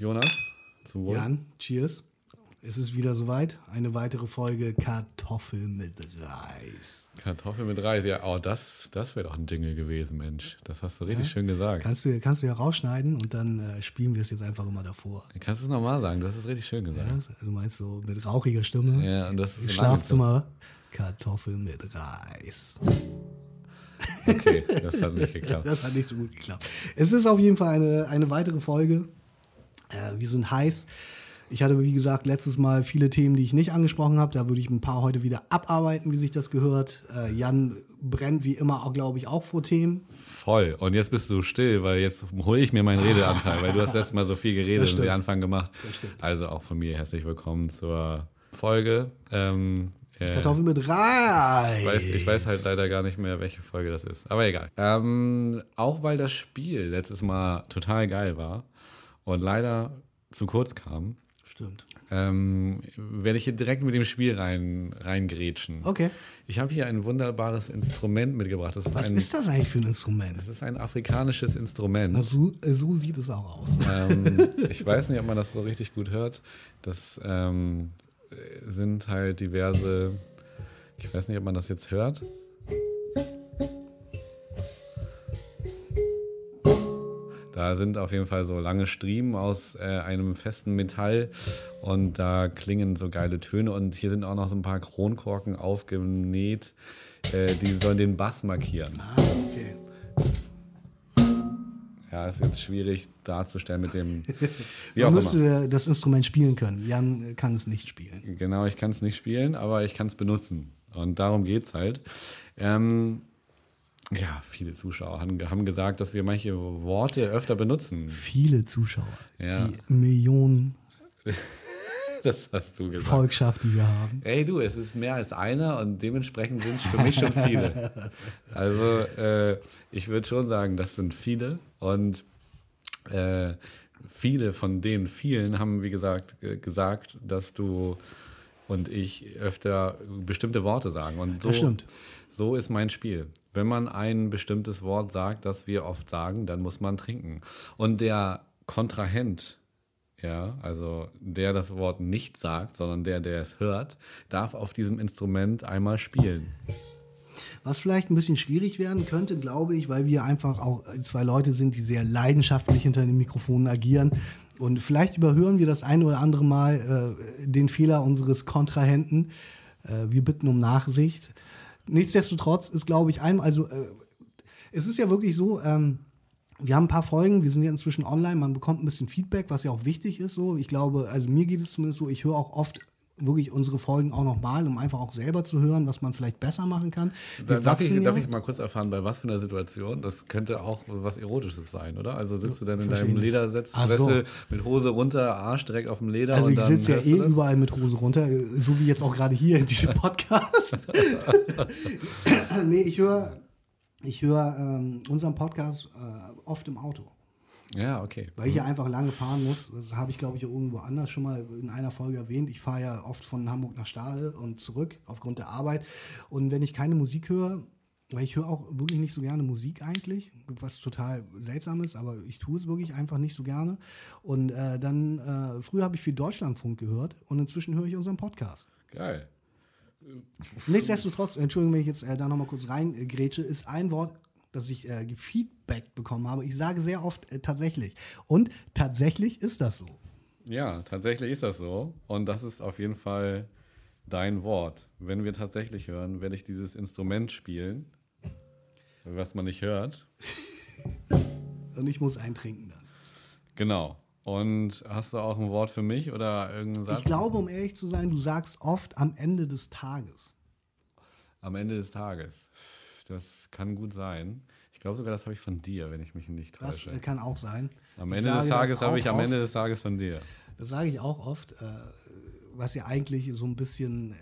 Jonas, zum Wohl. Jan, cheers. Es ist wieder soweit. Eine weitere Folge Kartoffel mit Reis. Kartoffel mit Reis, ja, oh, das, das wäre doch ein Jingle gewesen, Mensch. Das hast du richtig ja? schön gesagt. Kannst du, kannst du ja rausschneiden und dann äh, spielen wir es jetzt einfach immer davor. Kannst du es nochmal sagen? Du hast es richtig schön gesagt. Ja, du meinst so mit rauchiger Stimme. Ja, und das ist Schlafzimmer. Kartoffel mit Reis. Okay, das hat nicht geklappt. Das hat nicht so gut geklappt. Es ist auf jeden Fall eine, eine weitere Folge. Äh, wir sind heiß. Ich hatte, wie gesagt, letztes Mal viele Themen, die ich nicht angesprochen habe. Da würde ich ein paar heute wieder abarbeiten, wie sich das gehört. Äh, Jan brennt wie immer auch, glaube ich, auch vor Themen. Voll. Und jetzt bist du still, weil jetzt hole ich mir meinen Redeanteil, weil du hast letztes Mal so viel geredet und den Anfang gemacht. Also auch von mir herzlich willkommen zur Folge. Ähm, äh, Kartoffeln mit Reis. Ich weiß, ich weiß, halt leider gar nicht mehr, welche Folge das ist. Aber egal. Ähm, auch weil das Spiel letztes Mal total geil war und leider zu kurz kam, Stimmt. Ähm, werde ich hier direkt mit dem Spiel rein, reingrätschen. Okay. Ich habe hier ein wunderbares Instrument mitgebracht. Ist Was ein, ist das eigentlich für ein Instrument? Das ist ein afrikanisches Instrument. Na, so, äh, so, sieht es auch aus. Ähm, ich weiß nicht, ob man das so richtig gut hört. Das ähm, sind halt diverse. Ich weiß nicht, ob man das jetzt hört. Da sind auf jeden Fall so lange Striemen aus äh, einem festen Metall und da klingen so geile Töne und hier sind auch noch so ein paar Kronkorken aufgenäht, äh, die sollen den Bass markieren. Ah, okay. Ja, ist jetzt schwierig darzustellen mit dem. Wie Man müsste das Instrument spielen können. Jan kann es nicht spielen. Genau, ich kann es nicht spielen, aber ich kann es benutzen. Und darum geht es halt. Ähm, ja, viele Zuschauer haben, haben gesagt, dass wir manche Worte öfter benutzen. Viele Zuschauer. Ja. Die Millionen. das hast du gesagt. Volkschaft, die wir haben. Ey, du, es ist mehr als einer und dementsprechend sind es für mich schon viele. Also, äh, ich würde schon sagen, das sind viele und äh, viele von den vielen haben, wie gesagt, gesagt, dass du und ich öfter bestimmte Worte sagen. Und so, das stimmt. So ist mein Spiel. Wenn man ein bestimmtes Wort sagt, das wir oft sagen, dann muss man trinken. Und der Kontrahent, ja, also der das Wort nicht sagt, sondern der, der es hört, darf auf diesem Instrument einmal spielen. Was vielleicht ein bisschen schwierig werden könnte, glaube ich, weil wir einfach auch zwei Leute sind, die sehr leidenschaftlich hinter den Mikrofonen agieren. Und vielleicht überhören wir das ein oder andere Mal äh, den Fehler unseres Kontrahenten. Äh, wir bitten um Nachsicht. Nichtsdestotrotz ist, glaube ich, ein, also äh, es ist ja wirklich so, ähm, wir haben ein paar Folgen, wir sind ja inzwischen online, man bekommt ein bisschen Feedback, was ja auch wichtig ist. So, ich glaube, also mir geht es zumindest so, ich höre auch oft wirklich unsere Folgen auch nochmal, um einfach auch selber zu hören, was man vielleicht besser machen kann. Wir darf, ich, ja. darf ich mal kurz erfahren, bei was für einer Situation? Das könnte auch was Erotisches sein, oder? Also sitzt du dann in deinem Ledersessel so. mit Hose runter, Arsch direkt auf dem Leder? Also ich sitze ja eh überall mit Hose runter, so wie jetzt auch gerade hier in diesem Podcast. nee, ich höre ich höre ähm, unseren Podcast äh, oft im Auto. Ja, okay. Weil ich ja einfach lange fahren muss. Das habe ich, glaube ich, irgendwo anders schon mal in einer Folge erwähnt. Ich fahre ja oft von Hamburg nach Stade und zurück aufgrund der Arbeit. Und wenn ich keine Musik höre, weil ich höre auch wirklich nicht so gerne Musik eigentlich, was total seltsam ist, aber ich tue es wirklich einfach nicht so gerne. Und äh, dann, äh, früher habe ich viel Deutschlandfunk gehört und inzwischen höre ich unseren Podcast. Geil. Nichtsdestotrotz, Entschuldigung, wenn ich jetzt äh, da nochmal kurz reingrätsche, ist ein Wort dass ich äh, Feedback bekommen habe. Ich sage sehr oft äh, tatsächlich. Und tatsächlich ist das so. Ja, tatsächlich ist das so. Und das ist auf jeden Fall dein Wort. Wenn wir tatsächlich hören, werde ich dieses Instrument spielen, was man nicht hört. Und ich muss eintrinken dann. Genau. Und hast du auch ein Wort für mich oder irgendeinen Satz? Ich glaube, um ehrlich zu sein, du sagst oft am Ende des Tages. Am Ende des Tages. Das kann gut sein. Ich glaube sogar, das habe ich von dir, wenn ich mich nicht täusche. Das äh, kann auch sein. Am Ende des Tages habe ich am Ende des Tages von dir. Das sage ich auch oft, äh, was ja eigentlich so ein bisschen äh,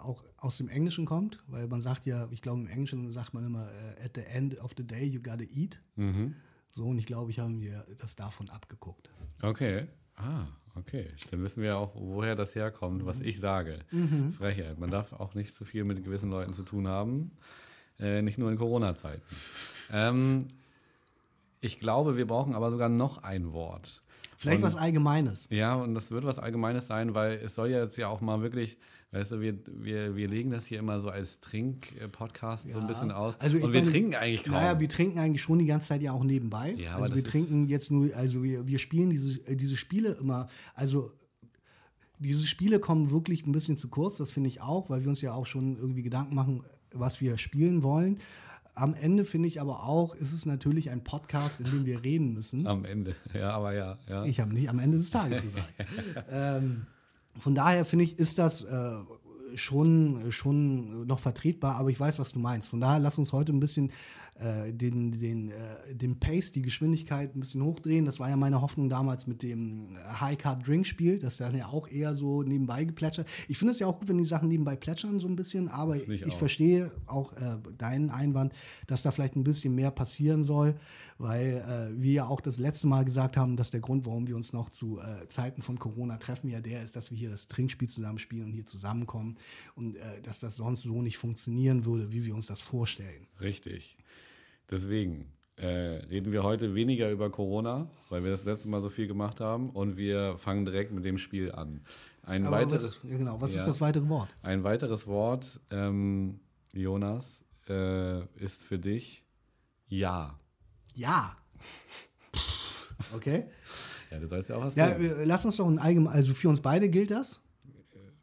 auch aus dem Englischen kommt, weil man sagt ja, ich glaube im Englischen sagt man immer, at the end of the day you gotta eat. Mhm. So, und ich glaube, ich habe mir das davon abgeguckt. Okay. Ah, okay. Dann wissen wir auch, woher das herkommt, was ich sage. Mhm. Frechheit. Man darf auch nicht zu viel mit gewissen Leuten zu tun haben. Äh, nicht nur in Corona-Zeiten. Ähm, ich glaube, wir brauchen aber sogar noch ein Wort. Vielleicht Und- was Allgemeines. Ja, und das wird was Allgemeines sein, weil es soll ja jetzt ja auch mal wirklich, weißt du, wir, wir, wir legen das hier immer so als Trink-Podcast so ein Ja. bisschen aus. Also und wir meine, trinken eigentlich kaum. Naja, wir trinken eigentlich schon die ganze Zeit ja auch nebenbei. Ja, aber also wir trinken jetzt nur, also wir, wir spielen diese, äh, diese Spiele immer, also diese Spiele kommen wirklich ein bisschen zu kurz, das finde ich auch, weil wir uns ja auch schon irgendwie Gedanken machen, was wir spielen wollen. Am Ende finde ich aber auch, ist es natürlich ein Podcast, in dem wir reden müssen. Am Ende. Ja, aber ja. ja. Ich habe nicht am Ende des Tages gesagt. ähm, von daher finde ich, ist das äh, schon, schon noch vertretbar, aber ich weiß, was du meinst. Von daher lass uns heute ein bisschen äh, den, den, äh, den Pace, die Geschwindigkeit ein bisschen hochdrehen. Das war ja meine Hoffnung damals mit dem High Card Drink Spiel, das dann ja auch eher so nebenbei geplätschert. Ich finde es ja auch gut, wenn die Sachen nebenbei plätschern so ein bisschen, aber ich, ich verstehe auch äh, deinen Einwand, dass da vielleicht ein bisschen mehr passieren soll, weil äh, wir ja auch das letzte Mal gesagt haben, dass der Grund, warum wir uns noch zu äh, Zeiten von Corona treffen, ja der ist, dass wir hier das Trinkspiel zusammen spielen und hier zusammenkommen und dass das sonst so nicht funktionieren würde, wie wir uns das vorstellen. Richtig. Deswegen äh, reden wir heute weniger über Corona, weil wir das letzte Mal so viel gemacht haben und wir fangen direkt mit dem Spiel an. Ein Aber weiteres, was, genau, was Ja. ist das weitere Wort? ein weiteres Wort, ähm, Jonas, äh, ist für dich Ja. Ja. Okay. Ja, du sollst ja auch was Ja, äh, lass uns doch ein allgemein, also für uns beide gilt das.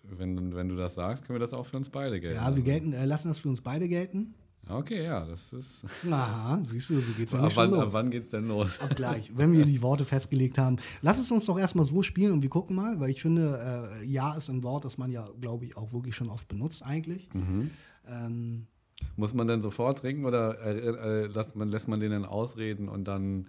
Wenn, wenn du das sagst, können wir das auch für uns beide gelten. Ja, wir gelten, äh, lassen das für uns beide gelten. Okay, ja, das ist. Aha, siehst du, so geht's ja Ab nicht wann, ab los. wann geht's denn los? Ab gleich, wenn wir die Worte festgelegt haben. Lass es uns doch erstmal so spielen und wir gucken mal, weil ich finde, äh, Ja ist ein Wort, das man ja, glaube ich, auch wirklich schon oft benutzt eigentlich. Mhm. Ähm, Muss man denn sofort trinken oder äh, äh, lässt, man, lässt man den dann ausreden und dann.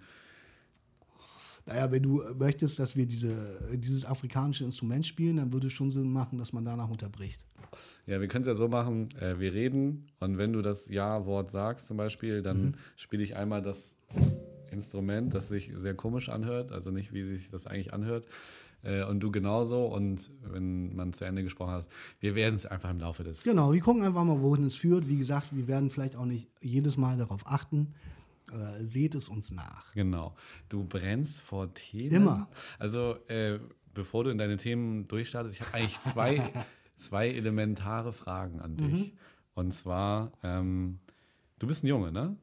naja, wenn du möchtest, dass wir diese, dieses afrikanische Instrument spielen, dann würde es schon Sinn machen, dass man danach unterbricht. Ja, wir können es ja so machen, äh, wir reden und wenn du das Ja-Wort sagst zum Beispiel, dann Mhm. spiele ich einmal das Instrument, das sich sehr komisch anhört, also nicht wie sich das eigentlich anhört. Äh, und du genauso und wenn man zu Ende gesprochen hat, wir werden es einfach im Laufe des. Genau, wir gucken einfach mal, wohin es führt. Wie gesagt, wir werden vielleicht auch nicht jedes Mal darauf achten. Äh, seht es uns nach. Genau. Du brennst vor Themen. Immer. Also, äh, bevor du in deine Themen durchstartest, ich habe eigentlich zwei, zwei elementare Fragen an dich. Mhm. Und zwar, ähm, du bist ein Junge, ne?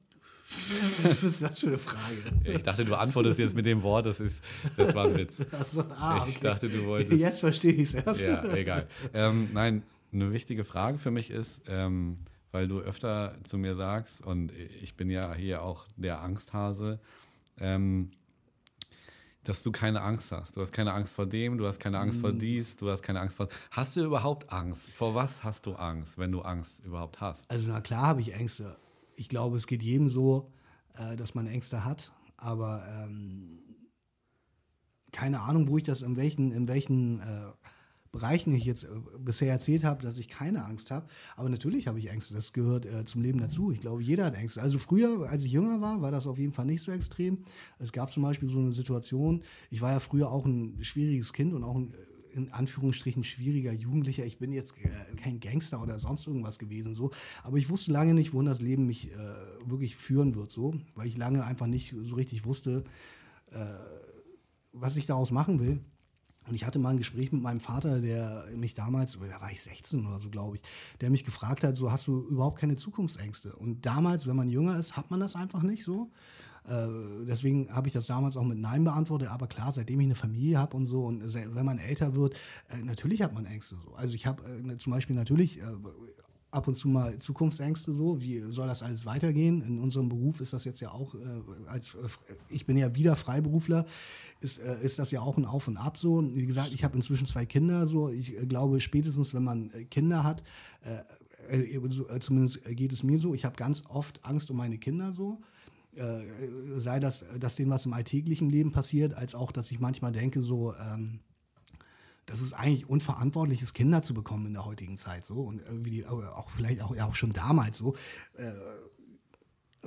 Was ist das für eine Frage? Ich dachte, du antwortest jetzt mit dem Wort, das, ist, das war ein Witz. Also, ah, Ich okay. dachte, du wolltest. Jetzt verstehe ich es erst. Ja, egal. Ähm, nein, eine wichtige Frage für mich ist, ähm, weil du öfter zu mir sagst, und ich bin ja hier auch der Angsthase, ähm, dass du keine Angst hast. Du hast keine Angst vor dem, du hast keine Angst vor dies, du hast keine Angst vor. Hast du überhaupt Angst? Vor was hast du Angst, wenn du Angst überhaupt hast? Also na klar habe ich Ängste. Ich glaube, es geht jedem so, äh, dass man Ängste hat. Aber ähm, keine Ahnung, wo ich das in welchen, in welchen äh, Bereichen ich jetzt äh, bisher erzählt habe, dass ich keine Angst habe. Aber natürlich habe ich Ängste. Das gehört äh, zum Leben dazu. Ich glaube, jeder hat Ängste. Also früher, als ich jünger war, war das auf jeden Fall nicht so extrem. Es gab zum Beispiel so eine Situation. Ich war ja früher auch ein schwieriges Kind und auch ein äh, in Anführungsstrichen schwieriger Jugendlicher. Ich bin jetzt äh, kein Gangster oder sonst irgendwas gewesen so, aber ich wusste lange nicht, wohin das Leben mich äh, wirklich führen wird so, weil ich lange einfach nicht so richtig wusste, äh, was ich daraus machen will. Und ich hatte mal ein Gespräch mit meinem Vater, der mich damals, da war ich 16 oder so, glaube ich, der mich gefragt hat, so hast du überhaupt keine Zukunftsängste? Und damals, wenn man jünger ist, hat man das einfach nicht so. Äh, deswegen habe ich das damals auch mit Nein beantwortet. Aber klar, seitdem ich eine Familie habe und so und wenn man älter wird, äh, natürlich hat man Ängste so. Also ich habe äh, zum Beispiel natürlich ab und zu mal Zukunftsängste so, wie soll das alles weitergehen? In unserem Beruf ist das jetzt ja auch, äh, als äh, ich bin ja wieder Freiberufler, ist, äh, ist das ja auch ein Auf und Ab so. Wie gesagt, ich habe inzwischen zwei Kinder so. Ich äh, glaube, spätestens wenn man äh, Kinder hat, äh, zumindest geht es mir so, ich habe ganz oft Angst um meine Kinder so. Sei das, dass denen was im alltäglichen Leben passiert, als auch, dass ich manchmal denke, so, ähm, das ist eigentlich unverantwortlich ist, Kinder zu bekommen in der heutigen Zeit so und irgendwie auch vielleicht auch, ja, auch schon damals so. Äh,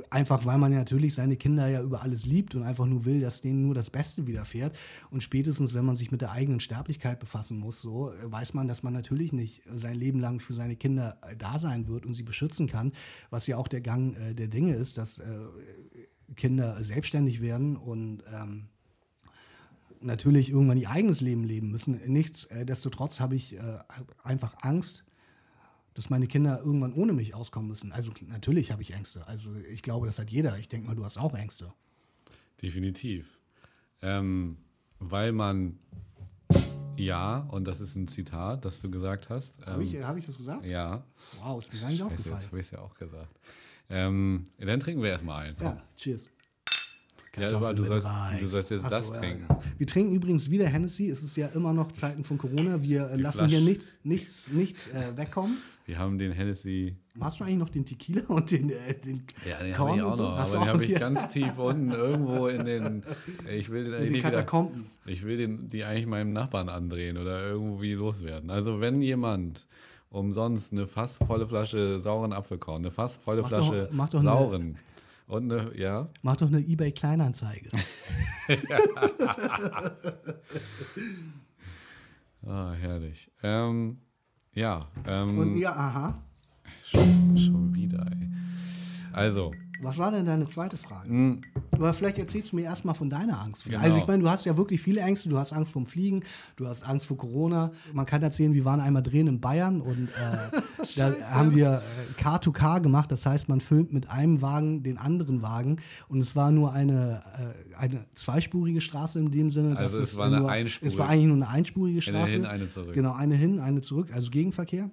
einfach weil man ja natürlich seine Kinder ja über alles liebt und einfach nur will, dass denen nur das Beste widerfährt. Und spätestens, wenn man sich mit der eigenen Sterblichkeit befassen muss, so weiß man, dass man natürlich nicht sein Leben lang für seine Kinder äh, da sein wird und sie beschützen kann, was ja auch der Gang äh, der Dinge ist, dass äh, Kinder selbstständig werden und ähm, natürlich irgendwann ihr eigenes Leben leben müssen. Nichtsdestotrotz habe ich äh, einfach Angst, dass meine Kinder irgendwann ohne mich auskommen müssen. Also natürlich habe ich Ängste. Also ich glaube, das hat jeder. Ich denke mal, du hast auch Ängste. Definitiv. Ähm, weil man ja, und das ist ein Zitat, das du gesagt hast. Ähm, habe ich, hab ich das gesagt? Ja. Wow, ist mir gar nicht Scheiße, aufgefallen. Jetzt habe ich es ja auch gesagt. Ähm, dann trinken wir erstmal ein. Ja, cheers. Ja, Kartoffeln aber du sollst, du sollst jetzt Ach das so, ja, trinken. ja. Wir trinken übrigens wieder Hennessy. Es ist ja immer noch Zeiten von Corona. Wir äh, Die lassen Flasche. hier nichts, nichts, nichts äh, wegkommen. Wir haben den Hennessy. Hast du eigentlich noch den Tequila und den, äh, den Ja, den habe ich auch so? noch. Du Aber den habe ich ganz tief unten irgendwo in den. Ich will den in den nicht wieder. Katakomben. Ich will den, die eigentlich meinem Nachbarn andrehen oder irgendwie loswerden. Also wenn jemand umsonst eine fast volle Flasche sauren Apfelkorn, eine fast volle Mach doch- Flasche doch eine- sauren und eine, ja, Mach doch eine Ebay-Kleinanzeige. ah, herrlich. Ähm, ja, ähm, Und ja, aha. schon, schon wieder, ey. Also, Was war denn deine zweite Frage? mh, Oder vielleicht erzählst du mir erstmal von deiner Angst. Genau. Also ich meine, du hast ja wirklich viele Ängste. Du hast Angst vom Fliegen, du hast Angst vor Corona. Man kann erzählen, wir waren einmal drehen in Bayern und äh, da haben wir äh, Car-to-Car gemacht. Das heißt, man filmt mit einem Wagen den anderen Wagen und es war nur eine, äh, eine zweispurige Straße in dem Sinne. Also es war eine nur, einspurige- Es war eigentlich nur eine einspurige eine Straße. hin, eine zurück. Genau, eine hin, eine zurück, also Gegenverkehr.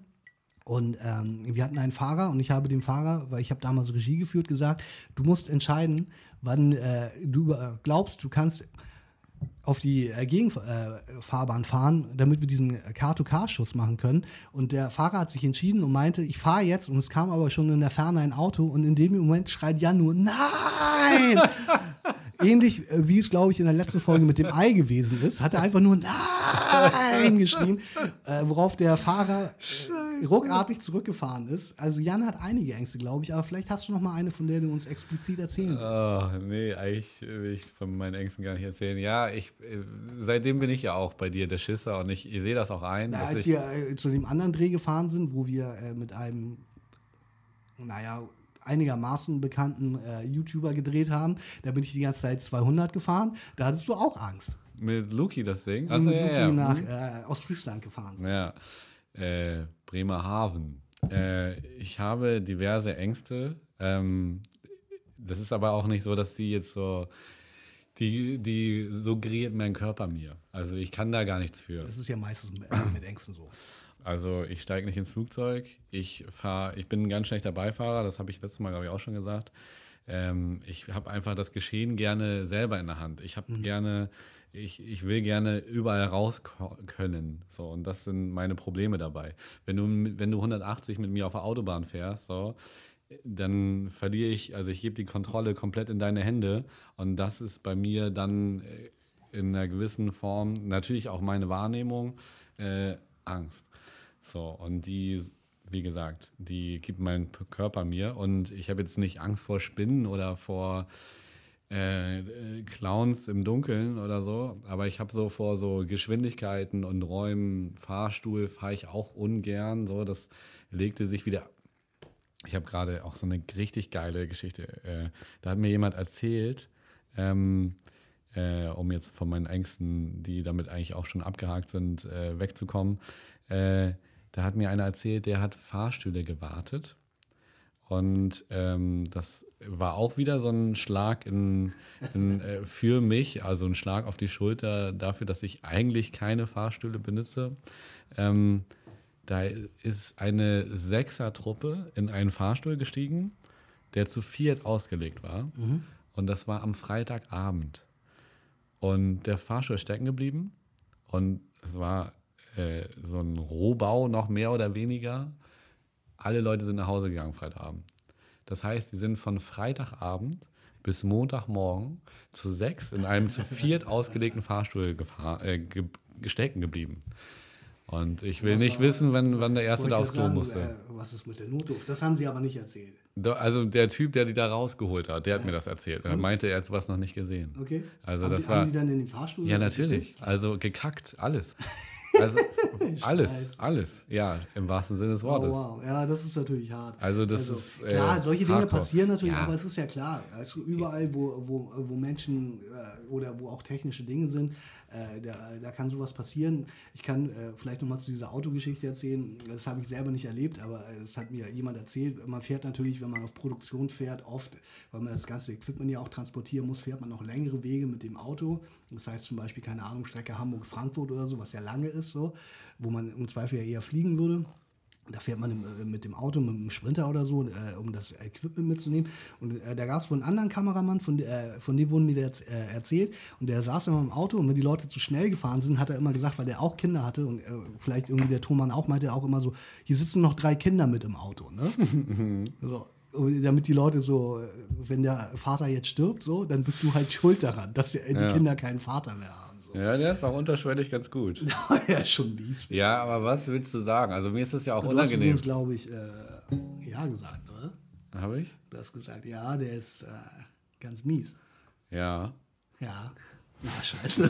Und ähm, wir hatten einen Fahrer und ich habe dem Fahrer, weil ich habe damals Regie geführt, gesagt, du musst entscheiden, wann äh, du äh, glaubst, du kannst auf die äh, Gegenfahrbahn fahren, damit wir diesen Car-to-Car-Schuss machen können. Und der Fahrer hat sich entschieden und meinte, ich fahre jetzt. Und es kam aber schon in der Ferne ein Auto. Und in dem Moment schreit Jan nur, nein! Ähnlich äh, wie es, glaube ich, in der letzten Folge mit dem Ei gewesen ist, hat er einfach nur Nein geschrien, äh, worauf der Fahrer äh, ruckartig zurückgefahren ist. Also Jan hat einige Ängste, glaube ich, aber vielleicht hast du noch mal eine, von der du uns explizit erzählen willst. Oh, nee, eigentlich will ich von meinen Ängsten gar nicht erzählen. Ja, ich, äh, seitdem bin ich ja auch bei dir der Schisser und ich, ich sehe das auch ein. Na, als wir äh, zu dem anderen Dreh gefahren sind, wo wir äh, mit einem, naja, einigermaßen bekannten äh, YouTuber gedreht haben, da bin ich die ganze Zeit 200 gefahren. Da hattest du auch Angst. mit Luki das Ding. Achso, ja, ja. nach hm. äh, Ostfriesland gefahren sind. Ja, äh, Bremerhaven. Äh, ich habe diverse Ängste. Ähm, das ist aber auch nicht so, dass die jetzt so, die, die suggeriert mein Körper mir. Also ich kann da gar nichts für. Das ist ja meistens mit, äh, mit Ängsten so. Also ich steige nicht ins Flugzeug. Ich fahre, ich bin ein ganz schlechter Beifahrer, das habe ich letztes Mal, glaube ich, auch schon gesagt. Ähm, ich habe einfach das Geschehen gerne selber in der Hand. Ich habe gerne, ich, ich will gerne überall raus können. So, und das sind meine Probleme dabei. Wenn du, wenn du 180 mit mir auf der Autobahn fährst, so, dann verliere ich, also ich gebe die Kontrolle komplett in deine Hände. Und das ist bei mir dann äh, in einer gewissen Form natürlich auch meine Wahrnehmung äh, Angst. So, und die, wie gesagt, die gibt mein P- Körper mir. Und ich habe jetzt nicht Angst vor Spinnen oder vor äh, äh, Clowns im Dunkeln oder so, aber ich habe so vor so Geschwindigkeiten und Räumen, Fahrstuhl fahre ich auch ungern. So, das legte sich wieder. Ich habe gerade auch so eine richtig geile Geschichte. Äh, da hat mir jemand erzählt, ähm, äh, um jetzt von meinen Ängsten, die damit eigentlich auch schon abgehakt sind, äh, wegzukommen. Da hat mir einer erzählt, der hat Fahrstühle gewartet. Und ähm, das war auch wieder so ein Schlag in, in, äh, für mich, also ein Schlag auf die Schulter dafür, dass ich eigentlich keine Fahrstühle benutze. Ähm, da ist eine Sechsertruppe in einen Fahrstuhl gestiegen, der zu viert ausgelegt war. Und das war am Freitagabend. Und der Fahrstuhl ist stecken geblieben. Und es war äh, so ein Rohbau, noch mehr oder weniger. Alle Leute sind nach Hause gegangen Freitagabend. Das heißt, die sind von Freitagabend bis Montagmorgen zu sechs in einem zu viert ausgelegten Fahrstuhl gefahr, äh, ge stecken geblieben. Und ich will Was nicht war- wissen, wann, wann der Erste da aufs ja Klo musste. Äh, was ist mit der Notruf? Das haben sie aber nicht erzählt. Also der Typ, der die da rausgeholt hat, der hat mir das erzählt. Er meinte, er hat sowas noch nicht gesehen. Okay. Also haben das die, war- Haben die dann in den Fahrstuhl? Ja, natürlich. Also gekackt, alles. Also alles, Scheiße. alles. Ja, im wahrsten Sinne des Oh, Wortes. wow. Ja, das ist natürlich hart. Also das ist, äh, klar, solche Dinge hardcore. passieren natürlich, Ja. aber es ist ja klar, also überall, wo, wo, wo Menschen äh, oder wo auch technische Dinge sind, Äh, da, da kann sowas passieren. Ich kann äh, vielleicht nochmal zu dieser Autogeschichte erzählen. Das habe ich selber nicht erlebt, aber äh, das hat mir jemand erzählt. Man fährt natürlich, wenn man auf Produktion fährt, oft, weil man das ganze Equipment ja auch transportieren muss, fährt man noch längere Wege mit dem Auto. Das heißt zum Beispiel, keine Ahnung, Strecke Hamburg-Frankfurt oder so, was ja lange ist, so, wo man im Zweifel ja eher fliegen würde. Da fährt man äh, mit dem Auto, mit dem Sprinter oder so, äh, um das Equipment mitzunehmen. Und äh, da gab es wohl einen anderen Kameramann, von, äh, von dem wurden mir jetzt äh, erzählt. Und der saß immer im Auto und wenn die Leute zu schnell gefahren sind, hat er immer gesagt, weil der auch Kinder hatte und vielleicht irgendwie der Thomann auch meinte, auch immer so, hier sitzen noch drei Kinder mit im Auto. Ne? so, damit die Leute so, wenn der Vater jetzt stirbt, so, dann bist du halt schuld daran, dass die ja. Kinder keinen Vater mehr haben. So. Ja, der ist auch unterschwellig ganz gut. ja, schon mies. Ja, aber was willst du sagen? Also mir ist das ja auch du unangenehm. Du hast glaube ich, äh, ja gesagt, oder? Habe ich? Du hast gesagt, ja, der ist äh, ganz mies. Ja. Ja. Ja, scheiße.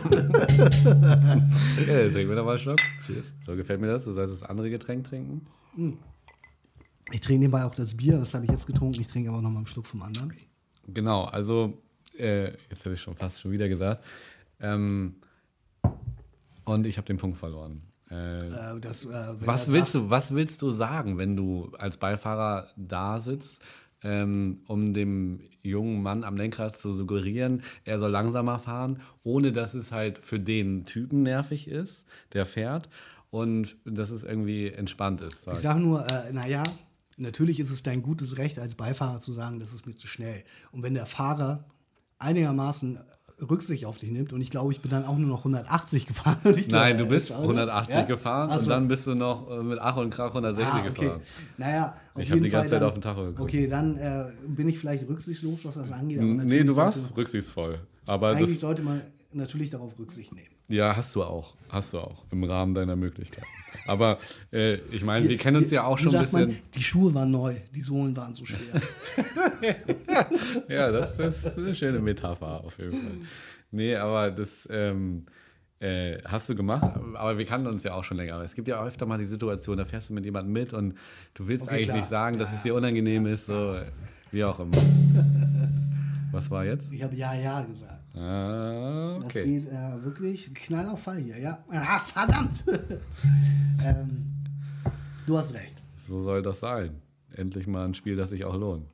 ja, jetzt trinken wir nochmal einen Schluck. Cheers. So gefällt mir das. Du sollst das andere Getränk trinken. Hm. Ich trinke nebenbei auch das Bier, das habe ich jetzt getrunken. Ich trinke aber nochmal einen Schluck vom anderen. Genau, also, äh, jetzt habe ich schon fast schon wieder gesagt. Ähm, und ich habe den Punkt verloren. Äh, äh, das, äh, was, willst du, was willst du sagen, wenn du als Beifahrer da sitzt, ähm, um dem jungen Mann am Lenkrad zu suggerieren, er soll langsamer fahren, ohne dass es halt für den Typen nervig ist, der fährt, und dass es irgendwie entspannt ist? Sag. Ich sage nur, äh, naja, natürlich ist es dein gutes Recht als Beifahrer zu sagen, das ist mir zu schnell. Und wenn der Fahrer einigermaßen Rücksicht auf dich nimmt. Und ich glaube, ich bin dann auch nur noch 180 gefahren. Nein, du bist 180 ja? gefahren also, und dann bist du noch äh, mit Ach und Krach 160 ah, okay. gefahren. Naja, ich habe die ganze Fall Zeit auf den Tacho geguckt. Okay, dann äh, bin ich vielleicht rücksichtslos, was das angeht. nee, du warst rücksichtsvoll. Aber eigentlich sollte man natürlich darauf Rücksicht nehmen. Ja, hast du auch. Hast du auch. Im Rahmen deiner Möglichkeiten. Aber äh, ich meine, wir kennen uns ja auch schon ein bisschen. Man, die Schuhe waren neu, die Sohlen waren so schwer. ja, das, das, ist eine schöne Metapher auf jeden Fall. Nee, aber das ähm, äh, hast du gemacht. Aber wir kannten uns ja auch schon länger. Aber es gibt ja öfter mal die Situation, da fährst du mit jemandem mit und du willst okay, eigentlich klar. nicht sagen, dass ja, es dir unangenehm ist. So, wie auch immer. Was war jetzt? Ich habe ja, ja gesagt. Ah, okay. Das geht äh, wirklich knall auf Fall hier, ja. Ah, verdammt! ähm, du hast recht. So soll das sein. Endlich mal ein Spiel, das sich auch lohnt.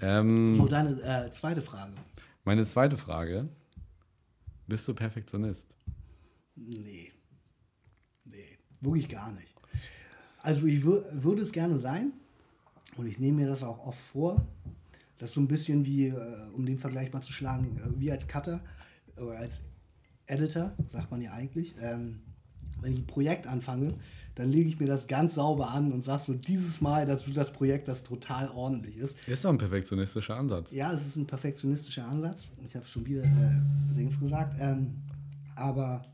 Ähm, so, deine äh, zweite Frage. Meine zweite Frage. Bist du Perfektionist? Nee. Nee, wirklich gar nicht. Also ich würde es gerne sein und ich nehme mir das auch oft vor, das ist so ein bisschen wie, äh, um den Vergleich mal zu schlagen, äh, wie als Cutter oder als Editor, sagt man ja eigentlich. Ähm, wenn ich ein Projekt anfange, dann lege ich mir das ganz sauber an und sage so dieses Mal, dass das Projekt das total ordentlich ist. Ist doch ein perfektionistischer Ansatz. Ja, es ist ein perfektionistischer Ansatz. Ich habe schon wieder äh, Dings gesagt. Ähm, aber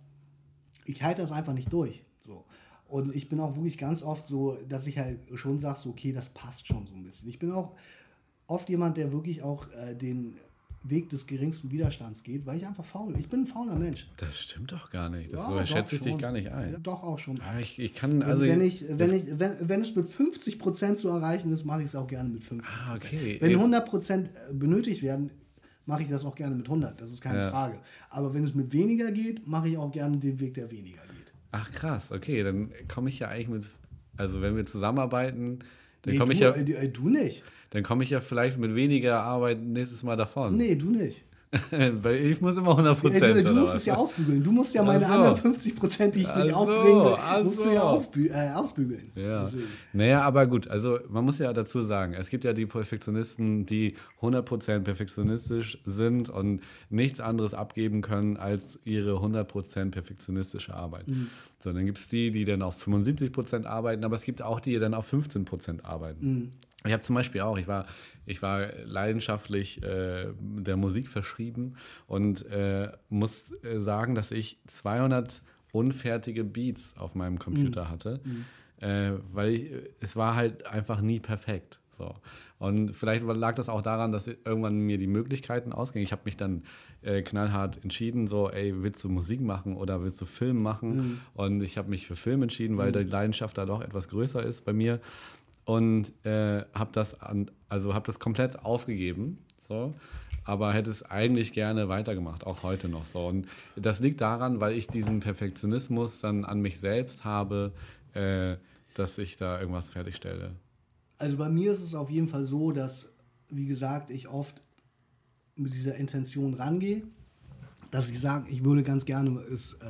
ich halte das einfach nicht durch. So. Und ich bin auch wirklich ganz oft so, dass ich halt schon sage, so, okay, das passt schon so ein bisschen. Ich bin auch oft jemand, der wirklich auch äh, den Weg des geringsten Widerstands geht, weil ich einfach faul bin. Ich bin ein fauler Mensch. Das stimmt doch gar nicht. Das ja, so schätze ich dich gar nicht ein. Ja, doch auch schon. Ja, ich, ich kann, also wenn, ich, wenn, ich, wenn, wenn es mit 50 Prozent zu erreichen ist, mache ich es auch gerne mit 50 ah, okay. Wenn 100 Prozent äh, benötigt werden, mache ich das auch gerne mit 100. Das ist keine ja. Frage. Aber wenn es mit weniger geht, mache ich auch gerne den Weg, der weniger geht. Ach krass, okay, dann komme ich ja eigentlich mit, also wenn wir zusammenarbeiten, dann nee, komme ich ja. Äh, du nicht dann komme ich ja vielleicht mit weniger Arbeit nächstes Mal davon. Nee, du nicht. Weil ich muss immer 100 Prozent. Ja, du, du musst es ja ausbügeln. Du musst ja meine so. anderen 50 Prozent, die ich nicht so, aufbringe, musst so. du ja aufbü äh, ausbügeln. Ja. Deswegen. Naja, aber gut. Also man muss ja dazu sagen, es gibt ja die Perfektionisten, die 100 Prozent perfektionistisch sind und nichts anderes abgeben können als ihre 100 Prozent perfektionistische Arbeit. Mhm. So, dann gibt es die, die dann auf 75 Prozent arbeiten, aber es gibt auch die, die dann auf 15 Prozent arbeiten. Mhm. Ich habe zum Beispiel auch, ich war, ich war leidenschaftlich äh, der Musik verschrieben und äh, muss äh, sagen, dass ich 200 unfertige Beats auf meinem Computer mhm. hatte, mhm. Äh, weil ich, es war halt einfach nie perfekt. So. Und vielleicht lag das auch daran, dass irgendwann mir die Möglichkeiten ausgingen. Ich habe mich dann äh, knallhart entschieden, so, ey, willst du Musik machen oder willst du Film machen? Mhm. Und ich habe mich für Film entschieden, weil mhm. die Leidenschaft da doch etwas größer ist bei mir und äh, habe das an, also habe das komplett aufgegeben. So. aber hätte es eigentlich gerne weitergemacht, auch heute noch so. Und das liegt daran, weil ich diesen Perfektionismus dann an mich selbst habe, äh, dass ich da irgendwas fertigstelle. Also bei mir ist es auf jeden Fall so, dass, wie gesagt, ich oft mit dieser Intention rangehe, dass ich sage, ich würde ganz gerne es äh,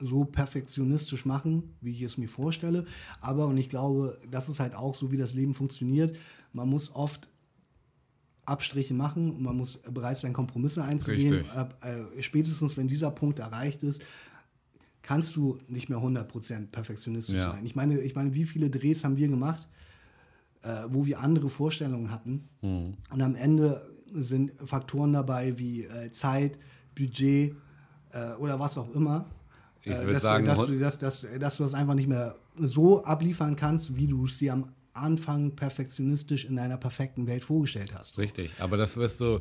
so perfektionistisch machen, wie ich es mir vorstelle. Aber, und ich glaube, das ist halt auch so, wie das Leben funktioniert, man muss oft Abstriche machen und man muss bereit sein, Kompromisse einzugehen. Äh, spätestens, wenn dieser Punkt erreicht ist, kannst du nicht mehr 100% perfektionistisch ja. sein. Ich meine, ich meine, wie viele Drehs haben wir gemacht, äh, wo wir andere Vorstellungen hatten mhm. und am Ende sind Faktoren dabei wie äh, Zeit, Budget äh, oder was auch immer, äh, dass, sagen, du, dass, du, dass, dass, dass du das einfach nicht mehr so abliefern kannst, wie du es dir am Anfang perfektionistisch in einer perfekten Welt vorgestellt hast. Richtig, aber das wirst du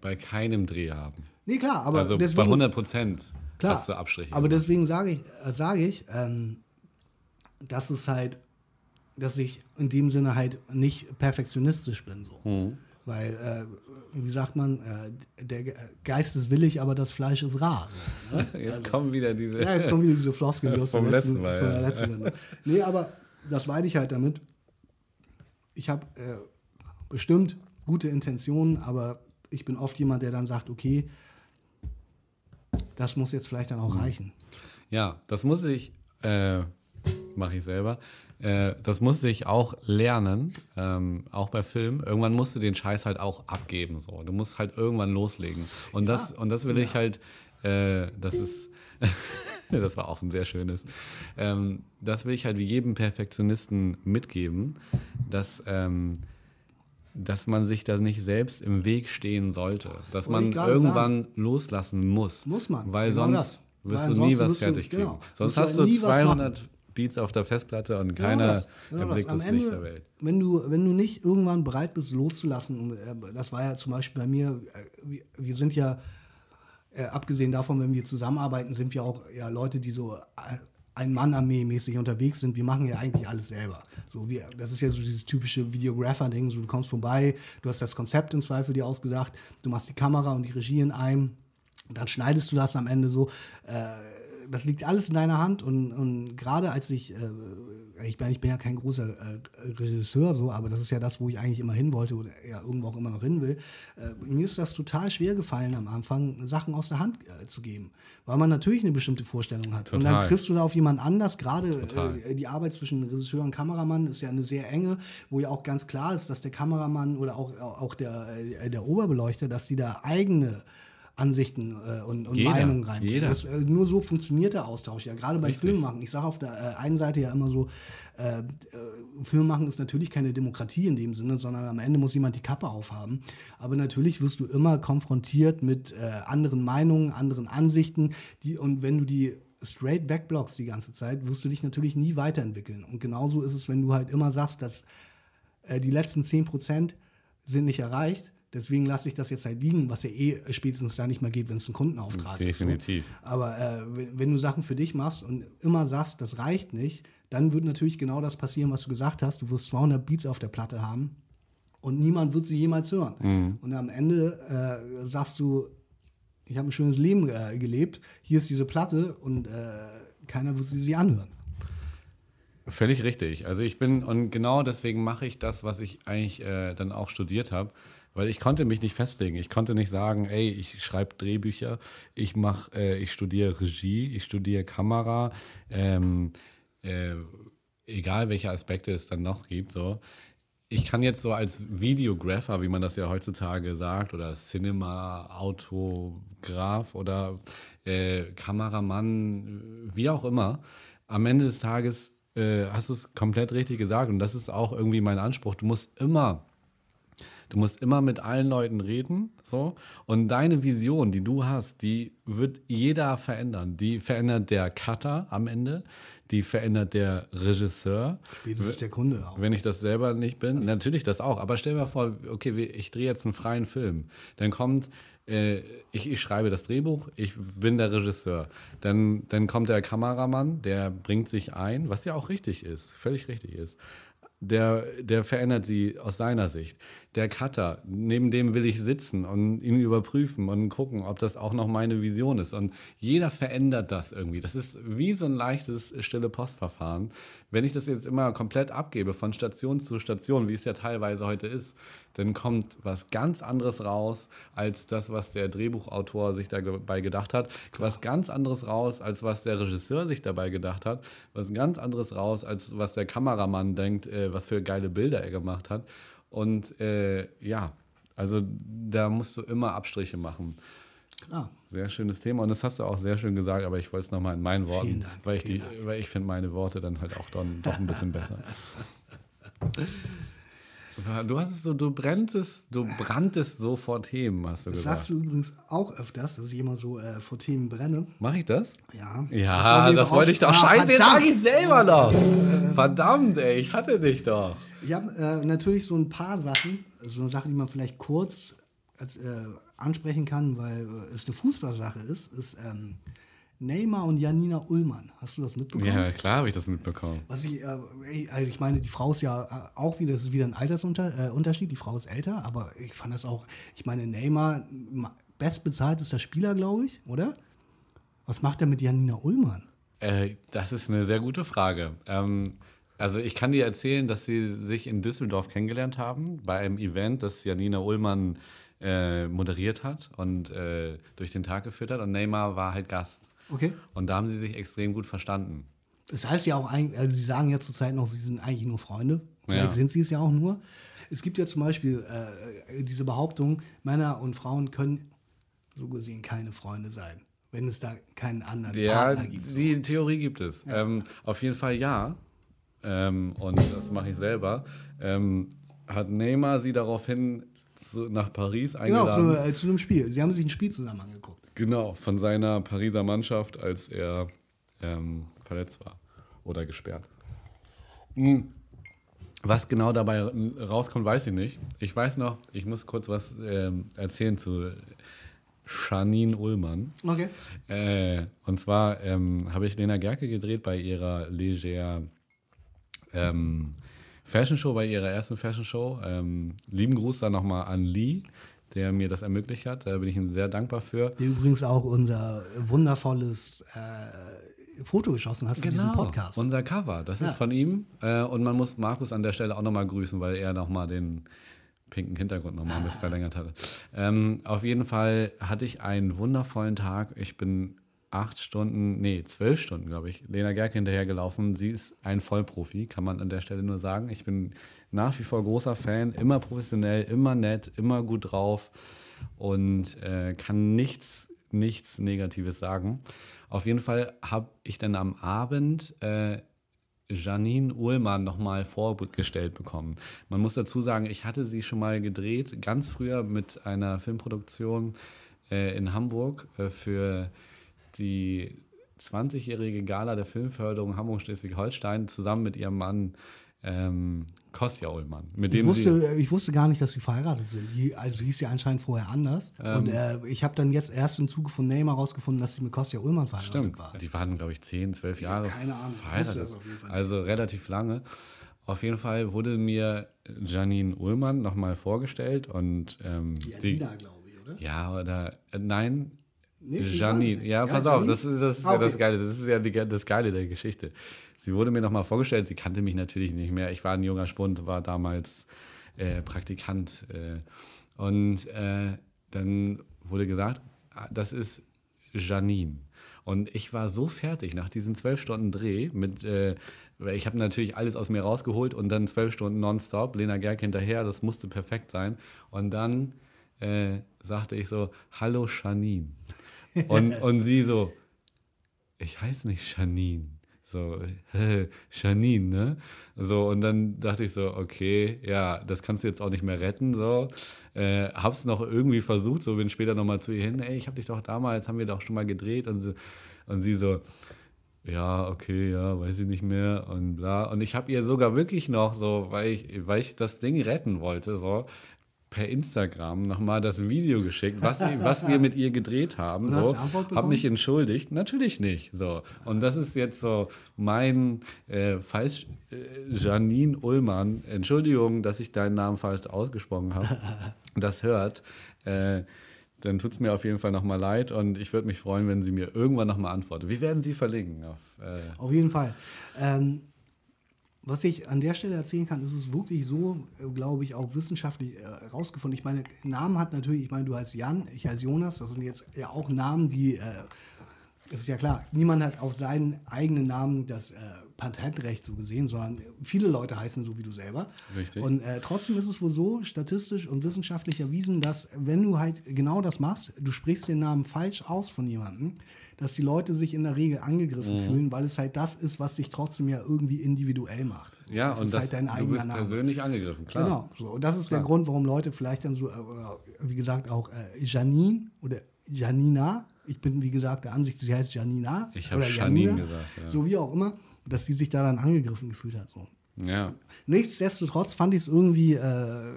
bei keinem Dreh haben. Nee, klar, aber also deswegen, bei 100 Prozent hast du Abstriche. Aber gemacht. deswegen sage ich, äh, sage ich ähm, dass es halt, dass ich in dem Sinne halt nicht perfektionistisch bin. So. Mhm. Weil, äh, wie sagt man, äh, der Geist ist willig, aber das Fleisch ist rar. So, ne? Jetzt also, kommen wieder diese. Ja, jetzt kommen wieder diese Floskeln aus vom letzten, Mal. Von der letzten ja. Nee, aber das meine ich halt damit. Ich habe äh, bestimmt gute Intentionen, aber ich bin oft jemand, der dann sagt, okay, das muss jetzt vielleicht dann auch mhm. reichen. Ja, das muss ich, äh, mache ich selber. Äh, das musste ich auch lernen, ähm, auch bei Filmen. Irgendwann musst du den Scheiß halt auch abgeben. So. Du musst halt irgendwann loslegen. Und, ja. das, und das will ja. ich halt, äh, das ist, das war auch ein sehr schönes, ähm, das will ich halt wie jedem Perfektionisten mitgeben, dass, ähm, dass man sich da nicht selbst im Weg stehen sollte. Dass man irgendwann sagen, loslassen muss. Muss man. Weil genau sonst das. wirst Weil du nie was fertig kriegen. Genau. Sonst hast du 200 Beats auf der Festplatte und keiner das, erblickt das, das Ende, Licht der Welt. Wenn du, wenn du nicht irgendwann bereit bist, loszulassen, äh, das war ja zum Beispiel bei mir, äh, wir sind ja, äh, abgesehen davon, wenn wir zusammenarbeiten, sind wir auch ja, Leute, die so ein Mann-Armee mäßig unterwegs sind. Wir machen ja eigentlich alles selber. So, wir, das ist ja so dieses typische Videographer-Ding. So, du kommst vorbei, du hast das Konzept im Zweifel dir ausgedacht, du machst die Kamera und die Regie in einem, dann schneidest du das am Ende so. Äh, das liegt alles in deiner Hand und, und gerade als ich, äh, ich, bin, ich bin ja kein großer äh, Regisseur so, aber das ist ja das, wo ich eigentlich immer hin wollte oder ja irgendwo auch immer noch hin will. Äh, mir ist das total schwer gefallen am Anfang, Sachen aus der Hand äh, zu geben, weil man natürlich eine bestimmte Vorstellung hat. Total. Und dann triffst du da auf jemand anders, gerade äh, die Arbeit zwischen Regisseur und Kameramann ist ja eine sehr enge, wo ja auch ganz klar ist, dass der Kameramann oder auch, auch der, äh, der Oberbeleuchter, dass die da eigene Ansichten äh, und, und jeder, Meinungen rein. Das, äh, nur so funktioniert der Austausch ja, gerade beim Filmmachen. Ich sage auf der äh, einen Seite ja immer so, äh, äh, Filmmachen ist natürlich keine Demokratie in dem Sinne, sondern am Ende muss jemand die Kappe aufhaben. Aber natürlich wirst du immer konfrontiert mit äh, anderen Meinungen, anderen Ansichten, die, und wenn du die straight wegblockst die ganze Zeit, wirst du dich natürlich nie weiterentwickeln. Und genauso ist es, wenn du halt immer sagst, dass die letzten 10% sind nicht erreicht, Deswegen lasse ich das jetzt halt liegen, was ja eh spätestens da nicht mehr geht, wenn es ein Kundenauftrag Definitiv. ist. Definitiv. So. Aber äh, wenn, du Sachen für dich machst und immer sagst, das reicht nicht, dann wird natürlich genau das passieren, was du gesagt hast. Du wirst 200 Beats auf der Platte haben und niemand wird sie jemals hören. Mhm. Und am Ende äh, sagst du, ich habe ein schönes Leben äh, gelebt, hier ist diese Platte und äh, keiner wird sie sich anhören. Völlig richtig. Also ich bin, und genau deswegen mache ich das, was ich eigentlich äh, dann auch studiert habe. Weil ich konnte mich nicht festlegen. Ich konnte nicht sagen, ey, ich schreibe Drehbücher, ich mach, äh, ich studiere Regie, ich studiere Kamera, ähm, äh, egal welche Aspekte es dann noch gibt. So. Ich kann jetzt so als Videographer, wie man das ja heutzutage sagt, oder Cinema, Autograf oder äh, Kameramann, wie auch immer, am Ende des Tages äh, hast du es komplett richtig gesagt und das ist auch irgendwie mein Anspruch. Du musst immer Du musst immer mit allen Leuten reden, so. Und deine Vision, die du hast, die wird jeder verändern. Die verändert der Cutter am Ende, die verändert der Regisseur. Spätestens der Kunde auch. Wenn ich das selber nicht bin, natürlich das auch. Aber stell dir vor, okay, ich drehe jetzt einen freien Film. Dann kommt äh, ich, ich, schreibe das Drehbuch, ich bin der Regisseur. Dann, dann kommt der Kameramann, der bringt sich ein, was ja auch richtig ist, völlig richtig ist. der, der verändert sie aus seiner Sicht. Der Cutter, neben dem will ich sitzen und ihn überprüfen und gucken, ob das auch noch meine Vision ist. Und jeder verändert das irgendwie. Das ist wie so ein leichtes stille Postverfahren. Wenn ich das jetzt immer komplett abgebe, von Station zu Station, wie es ja teilweise heute ist, dann kommt was ganz anderes raus, als das, was der Drehbuchautor sich dabei gedacht hat. Was ganz anderes raus, als was der Regisseur sich dabei gedacht hat. Was ganz anderes raus, als was der Kameramann denkt, äh, was für geile Bilder er gemacht hat. Und äh, ja, also da musst du immer Abstriche machen. Klar. Sehr schönes Thema und das hast du auch sehr schön gesagt, aber ich wollte es nochmal in meinen Worten, Vielen Dank. weil ich, die, weil ich finde meine Worte dann halt auch dann doch ein bisschen besser. Du hast so, du brenntest, du branntest so vor Themen, hast du das gesagt. sagst du übrigens auch öfters, dass ich immer so äh, vor Themen brenne. Mach ich das? Ja. Ja, das, das wollte ich doch. Ah, Scheiße, jetzt sage ich selber noch. verdammt, ey, ich hatte dich doch. Ich habe äh, natürlich so ein paar Sachen, so eine Sache, die man vielleicht kurz als, äh, ansprechen kann, weil es eine Fußballsache ist, ist ähm, Neymar und Janina Ullmann. Hast du das mitbekommen? Ja, klar habe ich das mitbekommen. Was ich, äh, also ich meine, die Frau ist ja äh, auch wieder, das ist wieder ein Altersunterschied, äh, die Frau ist älter, aber ich fand das auch, ich meine, Neymar, bestbezahltester Spieler, glaube ich, oder? Was macht er mit Janina Ullmann? Äh, das ist eine sehr gute Frage. Ähm, also ich kann dir erzählen, dass sie sich in Düsseldorf kennengelernt haben, bei einem Event, das Janina Ullmann äh, moderiert hat und äh, durch den Tag geführt hat. Und Neymar war halt Gast. Okay. Und da haben sie sich extrem gut verstanden. Das heißt ja auch, also sie sagen ja zurzeit noch, sie sind eigentlich nur Freunde. Vielleicht ja. sind sie es ja auch nur. Es gibt ja zum Beispiel äh, diese Behauptung, Männer und Frauen können so gesehen keine Freunde sein, wenn es da keinen anderen ja, Partner gibt. So. Die Theorie gibt es. Ja. Ähm, auf jeden Fall ja. Ähm, und das mache ich selber. Ähm, hat Neymar sie daraufhin zu, nach Paris eingeladen? Genau, zu, äh, zu einem Spiel. Sie haben sich ein Spiel zusammen angeguckt. Genau, von seiner Pariser Mannschaft, als er ähm, verletzt war oder gesperrt. Hm. Was genau dabei rauskommt, weiß ich nicht. Ich weiß noch, ich muss kurz was ähm, erzählen zu Janine Ullmann. Okay. Äh, und zwar ähm, habe ich Lena Gerke gedreht bei ihrer Leger ähm, Fashion Show, bei ihrer ersten Fashion Show. Ähm, lieben Gruß dann nochmal an Lee der mir das ermöglicht hat. Da bin ich ihm sehr dankbar für. Der übrigens auch unser wundervolles äh, Foto geschossen hat für genau, diesen Podcast. Unser Cover, das ja. ist von ihm. Äh, und man muss Markus an der Stelle auch nochmal grüßen, weil er nochmal den pinken Hintergrund nochmal mit verlängert hatte. Ähm, auf jeden Fall hatte ich einen wundervollen Tag. Ich bin acht Stunden, nee, zwölf Stunden, glaube ich, Lena Gerke hinterhergelaufen. Sie ist ein Vollprofi, kann man an der Stelle nur sagen. Ich bin nach wie vor großer Fan, immer professionell, immer nett, immer gut drauf und äh, kann nichts, nichts Negatives sagen. Auf jeden Fall habe ich dann am Abend äh, Janine Uhlmann nochmal vorgestellt bekommen. Man muss dazu sagen, ich hatte sie schon mal gedreht, ganz früher mit einer Filmproduktion äh, in Hamburg äh, für die 20-jährige Gala der Filmförderung Hamburg-Schleswig-Holstein zusammen mit ihrem Mann ähm, Kostja Ullmann. Mit ich, wusste, ich wusste gar nicht, dass sie verheiratet sind. Die, also hieß sie anscheinend vorher anders. Ähm, und äh, ich habe dann jetzt erst im Zuge von Neymar rausgefunden, dass sie mit Kostja Ullmann verheiratet stimmt. war. Die waren, glaube ich, 10, 12 Jahre keine Ahnung. verheiratet. Also relativ lange. Auf jeden Fall wurde mir Janine Ullmann nochmal vorgestellt. Und, ähm, die Alina, glaube ich, oder? Ja, oder äh, nein, Nee, Janine, ja, pass ja, auf, das ist, das ist ah, okay. ja das Geile, das ist ja die, das Geile der Geschichte. Sie wurde mir nochmal vorgestellt, sie kannte mich natürlich nicht mehr. Ich war ein junger Spund, war damals äh, Praktikant. Äh, und äh, dann wurde gesagt, ah, das ist Janine. Und ich war so fertig nach diesen zwölf Stunden Dreh mit, äh, ich habe natürlich alles aus mir rausgeholt und dann zwölf Stunden nonstop, Lena Gerke hinterher, das musste perfekt sein. Und dann äh, sagte ich so, hallo Janine. Und, und sie so, ich heiße nicht Janine. So, Janine, ne? So, und dann dachte ich so, okay, ja, das kannst du jetzt auch nicht mehr retten, so. Äh, hab's noch irgendwie versucht, so bin später nochmal zu ihr hin, ey, ich hab dich doch damals, haben wir doch schon mal gedreht und, so, und sie so, ja, okay, ja, weiß ich nicht mehr und bla. Und ich habe ihr sogar wirklich noch so, weil ich, weil ich das Ding retten wollte, so, per Instagram nochmal das Video geschickt, was, was wir mit ihr gedreht haben. So. du Antwort Hab bekommen? mich entschuldigt. Natürlich nicht. So. Und das ist jetzt so mein äh, falsch. Äh, Janine Ullmann, Entschuldigung, dass ich deinen Namen falsch ausgesprochen habe. das hört. Äh, dann tut es mir auf jeden Fall nochmal leid und ich würde mich freuen, wenn sie mir irgendwann nochmal antwortet. Wir werden sie verlinken. Auf, äh, Auf jeden Fall. Ähm, was ich an der Stelle erzählen kann, ist es wirklich so, äh, glaube ich, auch wissenschaftlich äh, herausgefunden. Ich meine, Namen hat natürlich, ich meine, du heißt Jan, ich heiße Jonas, das sind jetzt ja auch Namen, die, äh, es ist ja klar, niemand hat auf seinen eigenen Namen das äh, Patentrecht so gesehen, sondern viele Leute heißen so wie du selber. Richtig. Und äh, trotzdem ist es wohl so, statistisch und wissenschaftlich erwiesen, dass wenn du halt genau das machst, du sprichst den Namen falsch aus von jemandem, dass die Leute sich in der Regel angegriffen Mhm. fühlen, weil es halt das ist, was dich trotzdem ja irgendwie individuell macht. ja, es und ist das, halt dein du eigener bist Name. persönlich angegriffen, klar. Genau. So. Und das ist der Klar. Grund, warum Leute vielleicht dann so, äh, wie gesagt, auch äh, Janine oder Janina, ich bin wie gesagt der Ansicht, sie heißt Janina. Ich hab oder Janine Janina, gesagt, ja. So wie auch immer, dass sie sich da dann angegriffen gefühlt hat. So. Ja. Nichtsdestotrotz fand ich es irgendwie äh,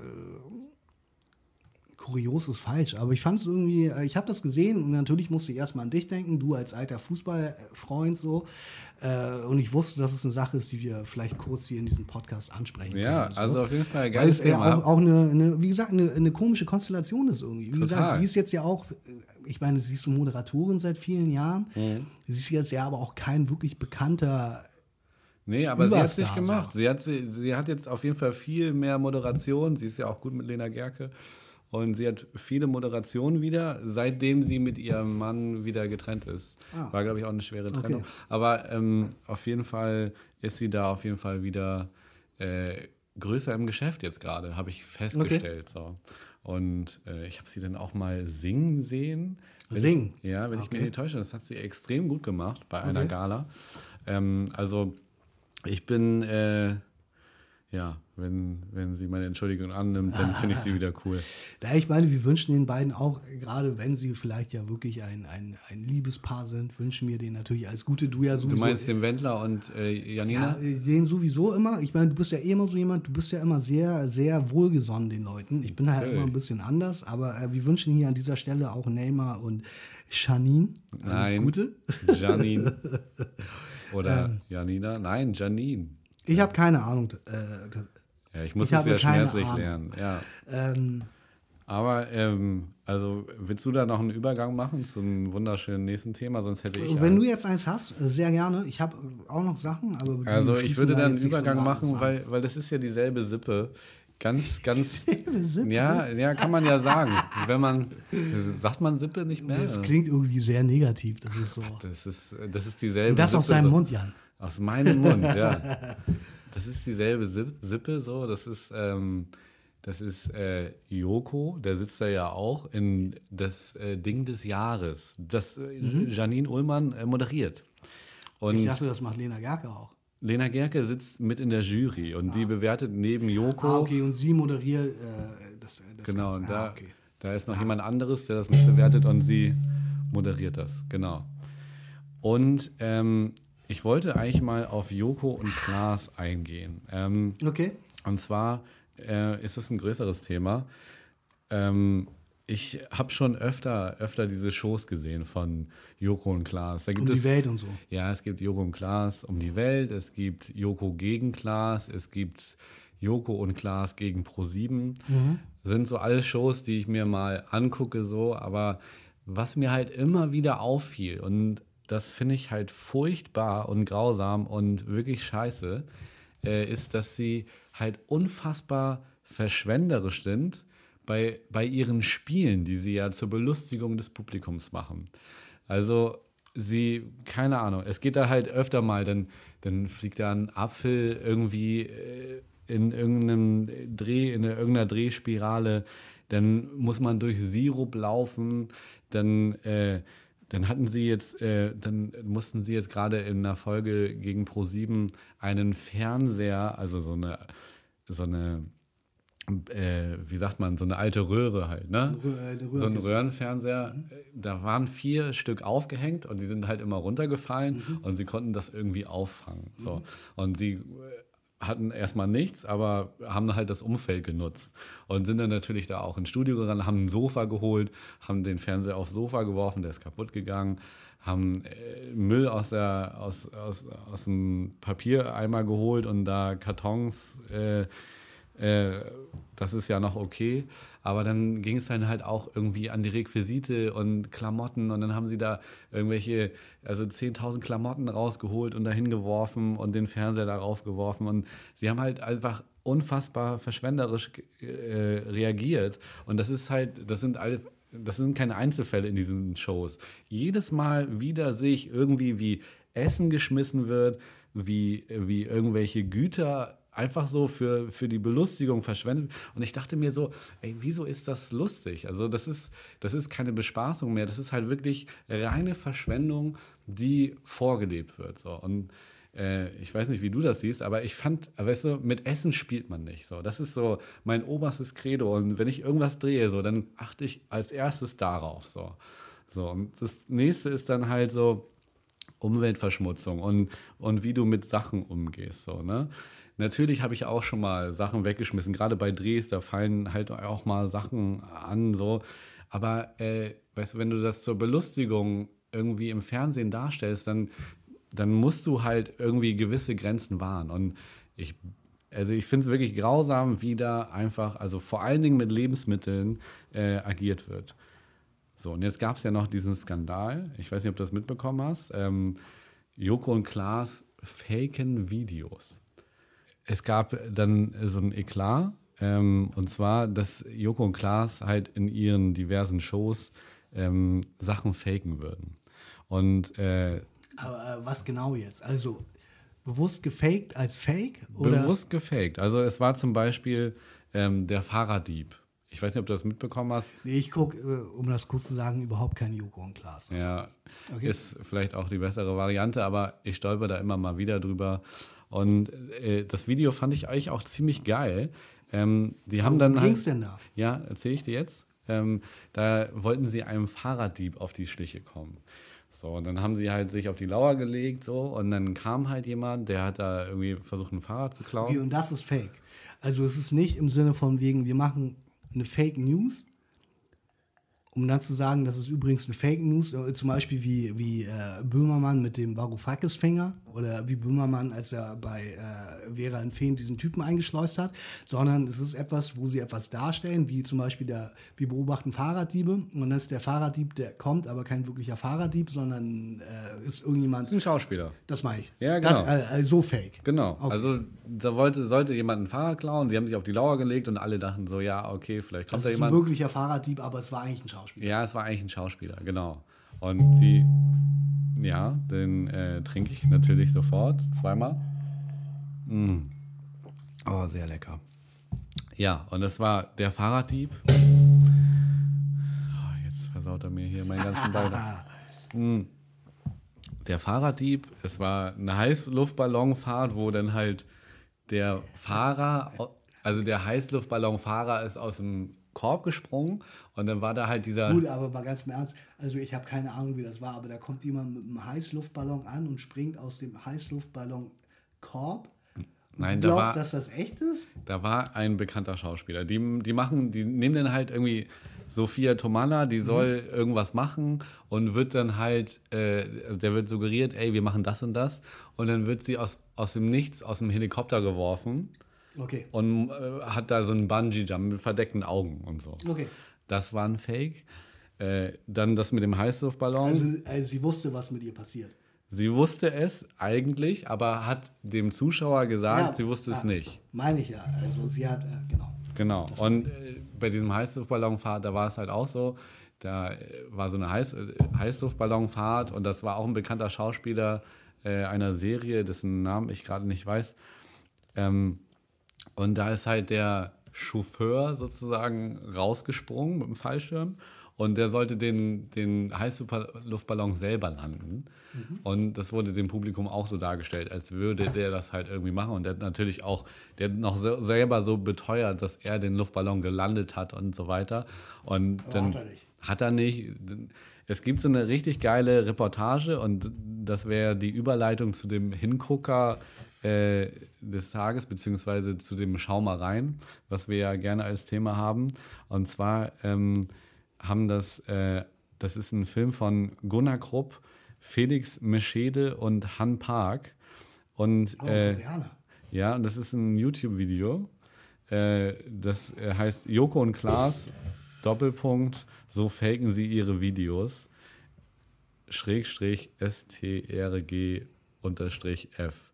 kurios ist falsch, aber ich fand es irgendwie, äh, ich habe das gesehen und natürlich musste ich erstmal an dich denken, du als alter Fußballfreund so. Äh, und ich wusste, dass es eine Sache ist, die wir vielleicht kurz hier in diesem Podcast ansprechen Ja, können. so. also auf jeden Fall ein Weil es ja Thema. auch, auch eine, eine, wie gesagt, eine, eine komische Konstellation ist irgendwie. Wie gesagt, Total. sie ist jetzt ja auch, äh, ich meine, sie ist so Moderatorin seit vielen Jahren. Mhm. Sie ist jetzt ja aber auch kein wirklich bekannter Nee, aber sie hat sich Überstar, gemacht. Sie hat, sie, sie hat jetzt auf jeden Fall viel mehr Moderation. Sie ist ja auch gut mit Lena Gerke. Und sie hat viele Moderationen wieder, seitdem sie mit ihrem Mann wieder getrennt ist. Ah. War, glaube ich, auch eine schwere Okay. Trennung. Aber ähm, auf jeden Fall ist sie da auf jeden Fall wieder äh, größer im Geschäft jetzt gerade, habe ich festgestellt. So. Und äh, ich habe sie dann auch mal singen sehen. Wenn Singen? Ich, ja, wenn ich mich Okay. nicht täusche. Das hat sie extrem gut gemacht bei einer Okay. Gala. Ähm, also ich bin, äh, ja, wenn, wenn sie meine Entschuldigung annimmt, dann finde ich sie wieder cool. Ja, ich meine, wir wünschen den beiden auch, gerade wenn sie vielleicht ja wirklich ein, ein, ein Liebespaar sind, wünschen wir denen natürlich alles Gute. Du ja Du sowieso. meinst den Wendler und äh, ja, Janina? äh, den sowieso immer. Ich meine, du bist ja eh immer so jemand, du bist ja immer sehr, sehr wohlgesonnen den Leuten. Ich bin ja Okay. immer ein bisschen anders, aber äh, wir wünschen hier an dieser Stelle auch Neymar und Janine alles Nein. Gute. Janine. Oder Ähm. Janina? Nein, Janine. Ich habe keine Ahnung. Äh, Ja, ich muss Ich es ja schmerzlich Ahnung. lernen. Ja. ähm, Aber, ähm, also, willst du da noch einen Übergang machen zum wunderschönen nächsten Thema? Sonst hätte ich. wenn du jetzt eins hast, äh, sehr gerne. Ich habe auch noch Sachen, aber also, ich würde da dann einen Übergang machen, an. weil, weil das ist ja dieselbe Sippe. Ganz, ganz. Dieselbe Sippe? Ja, ja, kann man ja sagen. Wenn man. Sagt man Sippe nicht mehr? Das klingt irgendwie sehr negativ. Das ist so. Das ist, das ist dieselbe Und das aus Sippe, deinem so- Mund, Jan. Aus meinem Mund, ja. Das ist dieselbe Sip- Sippe so. Das ist, ähm, das ist äh, Joko, der sitzt da ja auch in das äh, Ding des Jahres, das äh, Janine Ullmann äh, moderiert. Und Mhm. Ich dachte, das macht Lena Gerke auch. Lena Gerke sitzt mit in der Jury und die bewertet neben Joko. Ah, okay, und sie moderiert äh, das, das Genau, Ganze. und da, Ah, okay. da ist noch jemand anderes, der das mitbewertet und sie moderiert das, genau. Und ähm, ich wollte eigentlich mal auf Joko und Klaas eingehen. Ähm, Okay. und zwar äh, ist es ein größeres Thema. Ähm, ich habe schon öfter, öfter diese Shows gesehen von Joko und Klaas. Da gibt Um es, die Welt und so. ja, es gibt Joko und Klaas um die Welt, es gibt Joko gegen Klaas, es gibt Joko und Klaas gegen Pro7. Sind so alles Shows, die ich mir mal angucke, so, aber was mir halt immer wieder auffiel, und das finde ich halt furchtbar und grausam und wirklich scheiße, äh, ist, dass sie halt unfassbar verschwenderisch sind bei, bei ihren Spielen, die sie ja zur Belustigung des Publikums machen. Also sie, keine Ahnung, es geht da halt öfter mal, dann, dann fliegt da ein Apfel irgendwie äh, in irgendeinem Dreh, in irgendeiner Drehspirale, dann muss man durch Sirup laufen, dann, äh, dann hatten sie jetzt, äh, dann mussten sie jetzt gerade in einer Folge gegen Pro7 einen Fernseher, also so eine, so eine, äh, wie sagt man, so eine alte Röhre halt, ne? Rö- eine so ein. Röhrenfernseher, äh, da waren vier Stück aufgehängt und die sind halt immer runtergefallen Mhm. und sie konnten das irgendwie auffangen. So. Und sie äh, hatten erstmal nichts, aber haben halt das Umfeld genutzt und sind dann natürlich da auch ins Studio gerannt, haben ein Sofa geholt, haben den Fernseher aufs Sofa geworfen, der ist kaputt gegangen, haben äh, Müll aus, der, aus, aus, aus dem Papiereimer geholt und da Kartons äh, äh, das ist ja noch okay. Aber dann ging es dann halt auch irgendwie an die Requisite und Klamotten und dann haben sie da irgendwelche, also 10.000 Klamotten rausgeholt und dahin geworfen und den Fernseher darauf geworfen und sie haben halt einfach unfassbar verschwenderisch äh, reagiert und das ist halt, das sind alle, das sind keine Einzelfälle in diesen Shows. Jedes Mal wieder sehe ich irgendwie, wie Essen geschmissen wird, wie, wie irgendwelche Güter einfach so für, für die Belustigung verschwendet. Und ich dachte mir so, ey, wieso ist das lustig? Also das ist, das ist keine Bespaßung mehr, das ist halt wirklich reine Verschwendung, die vorgelebt wird. So. Und äh, ich weiß nicht, wie du das siehst, aber ich fand, weißt du, mit Essen spielt man nicht. So. Das ist so mein oberstes Credo. Und wenn ich irgendwas drehe, so, dann achte ich als erstes darauf. So. So, und das nächste ist dann halt so Umweltverschmutzung und, und wie du mit Sachen umgehst. So, ne? Natürlich habe ich auch schon mal Sachen weggeschmissen. Gerade bei Drehs, da fallen halt auch mal Sachen an, so. Aber äh, weißt du, wenn du das zur Belustigung irgendwie im Fernsehen darstellst, dann, dann musst du halt irgendwie gewisse Grenzen wahren. Und ich, also ich finde es wirklich grausam, wie da einfach, also vor allen Dingen mit Lebensmitteln äh, agiert wird. So, und jetzt gab es ja noch diesen Skandal. Ich weiß nicht, ob du das mitbekommen hast. Ähm, Joko und Klaas faken Videos es gab dann so ein Eklat. Ähm, und zwar, dass Joko und Klaas halt in ihren diversen Shows ähm, Sachen faken würden. Und äh, aber äh, was genau jetzt? Also bewusst gefaked als Fake? Oder? Bewusst gefaked. Also es war zum Beispiel ähm, der Fahrraddieb. Ich weiß nicht, ob du das mitbekommen hast. Nee, ich gucke, äh, um das kurz zu sagen, überhaupt kein Joko und Klaas. Ja, okay. ist vielleicht auch die bessere Variante, aber ich stolper da immer mal wieder drüber. Und äh, das Video fand ich eigentlich auch ziemlich geil. Ähm, die haben dann. Halt, ging's denn da? Ja, erzähle ich dir jetzt. Ähm, da wollten sie einem Fahrraddieb auf die Schliche kommen. So, und dann haben sie halt sich auf die Lauer gelegt, so, und dann kam halt jemand, der hat da irgendwie versucht, ein Fahrrad zu klauen. Okay, und das ist fake. Also es ist nicht im Sinne von wegen, wir machen eine Fake News, um dann zu sagen, das ist übrigens eine Fake News, äh, zum Beispiel wie, wie äh, Böhmermann mit dem Varoufakis-Fänger oder wie Böhmermann, als er bei äh, Vera in Feen diesen Typen eingeschleust hat, sondern es ist etwas, wo sie etwas darstellen, wie zum Beispiel der, wir beobachten Fahrraddiebe und dann ist der Fahrraddieb, der kommt, aber kein wirklicher Fahrraddieb, sondern äh, ist irgendjemand. Das ist ein Schauspieler. Das meine ich. Ja, genau. Das, äh, so fake. Genau. Okay. Also da wollte, sollte jemand ein Fahrrad klauen, sie haben sich auf die Lauer gelegt und alle dachten so, ja, okay, vielleicht kommt das da jemand. Das ist ein wirklicher Fahrraddieb, aber es war eigentlich ein Schauspieler. Ja, es war eigentlich ein Schauspieler, genau. Und die, ja, den äh, trinke ich natürlich sofort, zweimal. Mm. Oh, sehr lecker. Ja, und das war der Fahrraddieb. Oh, jetzt versaut er mir hier meinen ganzen Ball. mm. Der Fahrraddieb, es war eine Heißluftballonfahrt, wo dann halt der Fahrer, also der Heißluftballonfahrer ist aus dem Korb gesprungen und dann war da halt dieser. Gut, aber mal ganz im Ernst, also ich habe keine Ahnung, wie das war, aber da kommt jemand mit einem Heißluftballon an und springt aus dem Heißluftballon Korb. Nein, du glaubst, da war, dass das echt ist? Da war ein bekannter Schauspieler. Die, die machen, die nehmen dann halt irgendwie Sophia Tomala, die soll mhm. irgendwas machen und wird dann halt, äh, der wird suggeriert, ey, wir machen das und das. Und dann wird sie aus, aus dem Nichts, aus dem Helikopter geworfen. Okay. Und äh, hat da so einen Bungee-Jump mit verdeckten Augen und so. Okay. Das war ein Fake. Äh, dann das mit dem Heißluftballon. Also, also sie wusste, was mit ihr passiert. Sie wusste es eigentlich, aber hat dem Zuschauer gesagt, ja, sie wusste ja, es nicht. Meine ich ja. Also sie hat, äh, genau. Genau. Und äh, bei diesem Heißluftballonfahrt, da war es halt auch so, da äh, war so eine Heiß, äh, Heißluftballonfahrt und das war auch ein bekannter Schauspieler äh, einer Serie, dessen Namen ich gerade nicht weiß. Ähm, und da ist halt der Chauffeur sozusagen rausgesprungen mit dem Fallschirm und der sollte den, den Heißluftballon selber landen. Mhm. Und das wurde dem Publikum auch so dargestellt, als würde der das halt irgendwie machen. Und der hat natürlich auch, der hat noch selber so beteuert, dass er den Luftballon gelandet hat und so weiter. Und Aber dann hat er nicht. Hat er nicht. Es gibt so eine richtig geile Reportage und das wäre die Überleitung zu dem Hingucker äh, des Tages, beziehungsweise zu dem Schau mal rein, was wir ja gerne als Thema haben. Und zwar ähm, haben das, äh, das ist ein Film von Gunnar Krupp, Felix Meschede und Han Park. Und Oh, äh, ja, und das ist ein YouTube-Video. Äh, das äh, heißt Joko und Klaas, Doppelpunkt, so faken sie ihre Videos. Schrägstrich STRG unterstrich F.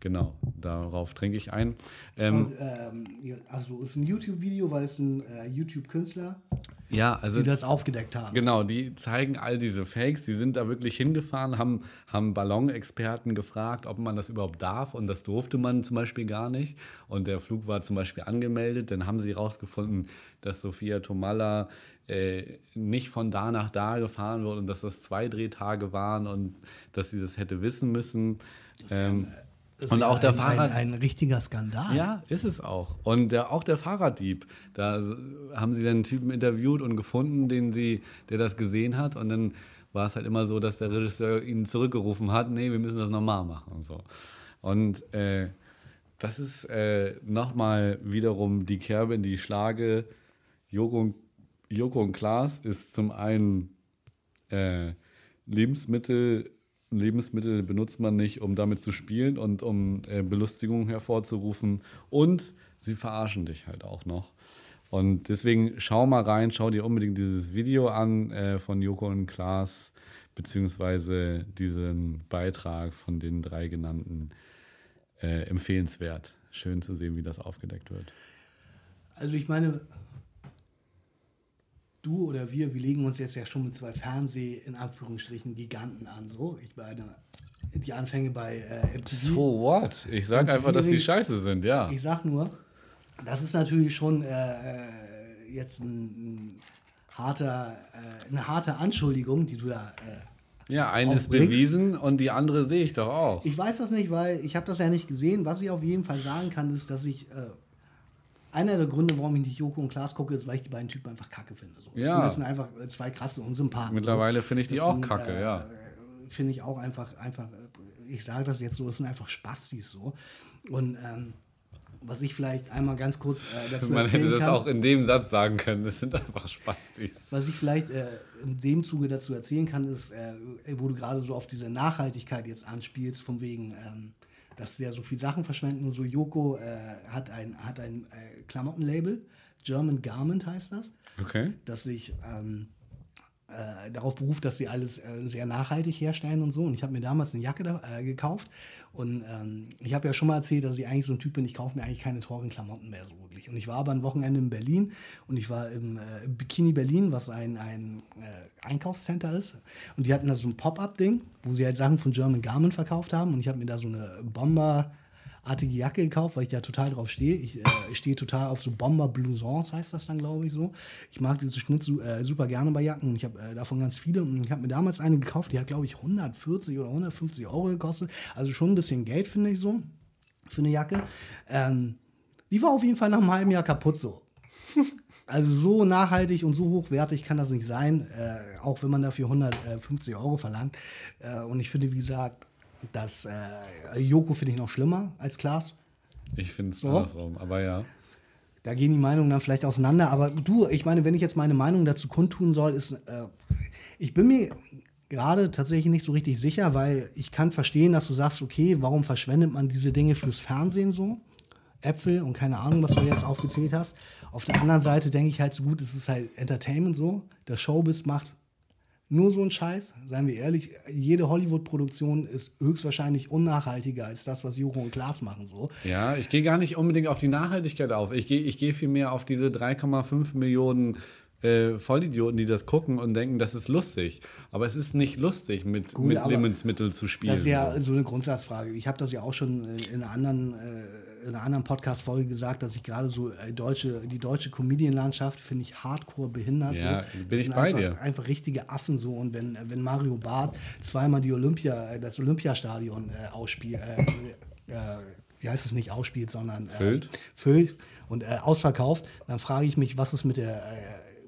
Genau, darauf trinke ich ein. Ähm, Und, ähm, also ist ein YouTube-Video, weil es ein äh, YouTube-Künstler, ja, also die das aufgedeckt haben. Genau, die zeigen all diese Fakes. Die sind da wirklich hingefahren, haben, haben Ballonexperten gefragt, ob man das überhaupt darf. Und das durfte man zum Beispiel gar nicht. Und der Flug war zum Beispiel angemeldet. Dann haben sie herausgefunden, dass Sophia Tomalla äh, nicht von da nach da gefahren wird und dass das zwei Drehtage waren und dass sie das hätte wissen müssen. Ähm, Das ist und ja auch der ein, Fahrrad. Ein, ein richtiger Skandal. Ja, ist es auch. Und der, auch der Fahrraddieb. Da haben sie dann einen Typen interviewt und gefunden, den sie, der das gesehen hat. Und dann war es halt immer so, dass der Regisseur ihn zurückgerufen hat, nee, wir müssen das nochmal machen und so. Und äh, das ist äh, nochmal wiederum die Kerbe, in die ich schlage. Joko, und- Joko und Klaas ist zum einen äh, Lebensmittel, Lebensmittel benutzt man nicht, um damit zu spielen und um äh, Belustigung hervorzurufen. Und sie verarschen dich halt auch noch. Und deswegen schau mal rein, schau dir unbedingt dieses Video an äh, von Joko und Klaas, beziehungsweise diesen Beitrag von den drei genannten. Äh, empfehlenswert. Schön zu sehen, wie das aufgedeckt wird. Also ich meine, du oder wir, wir legen uns jetzt ja schon mit zwei Fernseh, in Anführungsstrichen, Giganten an. So, ich meine, die Anfänge bei äh, MTV. So what? Ich sag Und einfach, dass die scheiße sind, ja. Ich sag nur, das ist natürlich schon äh, äh, jetzt ein, ein harter, äh, eine harte Anschuldigung, die du da. Äh, Ja, eine ist aufbringst. bewiesen und die andere sehe ich doch auch. ich weiß das nicht, weil ich habe das ja nicht gesehen. Was ich auf jeden Fall sagen kann, ist, dass ich äh, einer der Gründe, warum ich nicht Joko und Klaas gucke, ist, weil ich die beiden Typen einfach kacke finde. So. Ich Ja. finde, das sind einfach äh, zwei krasse Unsympathen. Mittlerweile so. finde ich die Das auch sind, kacke, äh, ja. Finde ich auch einfach, einfach, äh, ich sage das jetzt so, das sind einfach Spastis so. Und ähm, was ich vielleicht einmal ganz kurz äh, dazu Man erzählen hätte das kann, auch in dem Satz sagen können. Das sind einfach Spastis. was ich vielleicht äh, in dem Zuge dazu erzählen kann, ist, äh, wo du gerade so auf diese Nachhaltigkeit jetzt anspielst, von wegen, ähm, dass sie ja so viel Sachen verschwenden und so. Joko äh, hat ein, hat ein äh, Klamottenlabel, German Garment heißt das, Okay. das sich ähm, äh, darauf beruft, dass sie alles äh, sehr nachhaltig herstellen und so. Und ich habe mir damals eine Jacke da, äh, gekauft. Und ähm, ich habe ja schon mal erzählt, dass ich eigentlich so ein Typ bin, ich kaufe mir eigentlich keine teuren Klamotten mehr so wirklich. Und ich war aber ein Wochenende in Berlin und ich war im, äh, Bikini Berlin, was ein, ein äh, Einkaufscenter ist. Und die hatten da so ein Pop-Up-Ding, wo sie halt Sachen von German Garment verkauft haben. Und ich habe mir da so eine Bomber artige Jacke gekauft, weil ich da total drauf stehe. Ich äh, stehe total auf so Bomber Blousons, heißt das dann, glaube ich, so. Ich mag diesen Schnitt äh, super gerne bei Jacken ich habe äh, davon ganz viele. Und ich habe mir damals eine gekauft, die hat, glaube ich, 140 oder 150 Euro gekostet. Also schon ein bisschen Geld, finde ich so, für eine Jacke. Ähm, die war auf jeden Fall nach einem halben Jahr kaputt so. Also so nachhaltig und so hochwertig kann das nicht sein, äh, auch wenn man dafür 150 Euro verlangt. Äh, und ich finde, wie gesagt, das äh, Joko finde ich noch schlimmer als Klaas. Ich finde es So. andersrum, aber ja. Da gehen die Meinungen dann vielleicht auseinander. Aber du, ich meine, wenn ich jetzt meine Meinung dazu kundtun soll, ist, äh, ich bin mir gerade tatsächlich nicht so richtig sicher, weil ich kann verstehen, dass du sagst, okay, warum verschwendet man diese Dinge fürs Fernsehen so? Äpfel und keine Ahnung, was du jetzt aufgezählt hast. Auf der anderen Seite denke ich halt so gut, es ist halt Entertainment so. Der Showbiz macht nur so einen Scheiß, seien wir ehrlich. Jede Hollywood-Produktion ist höchstwahrscheinlich unnachhaltiger als das, was Joko und Klaas machen so. Ja, ich gehe gar nicht unbedingt auf die Nachhaltigkeit auf. Ich gehe ich geh vielmehr auf diese 3,5 Millionen äh, Vollidioten, die das gucken und denken, das ist lustig. Aber es ist nicht lustig, mit, Gut, mit Lebensmitteln zu spielen. Das ist ja so. eine Grundsatzfrage. Ich habe das ja auch schon äh, in anderen, äh, in einer anderen Podcast-Folge gesagt, dass ich gerade so äh, deutsche, die deutsche Comedian-Landschaft finde ich hardcore behindert. Ja, so. bin Das ich bei einfach, dir. Einfach richtige Affen so. Und wenn, wenn Mario Barth zweimal die Olympia, äh, das Olympiastadion äh, ausspielt, äh, äh, wie heißt es nicht ausspielt, sondern äh, Füllt. füllt und ausverkauft, dann frage ich mich, was ist mit der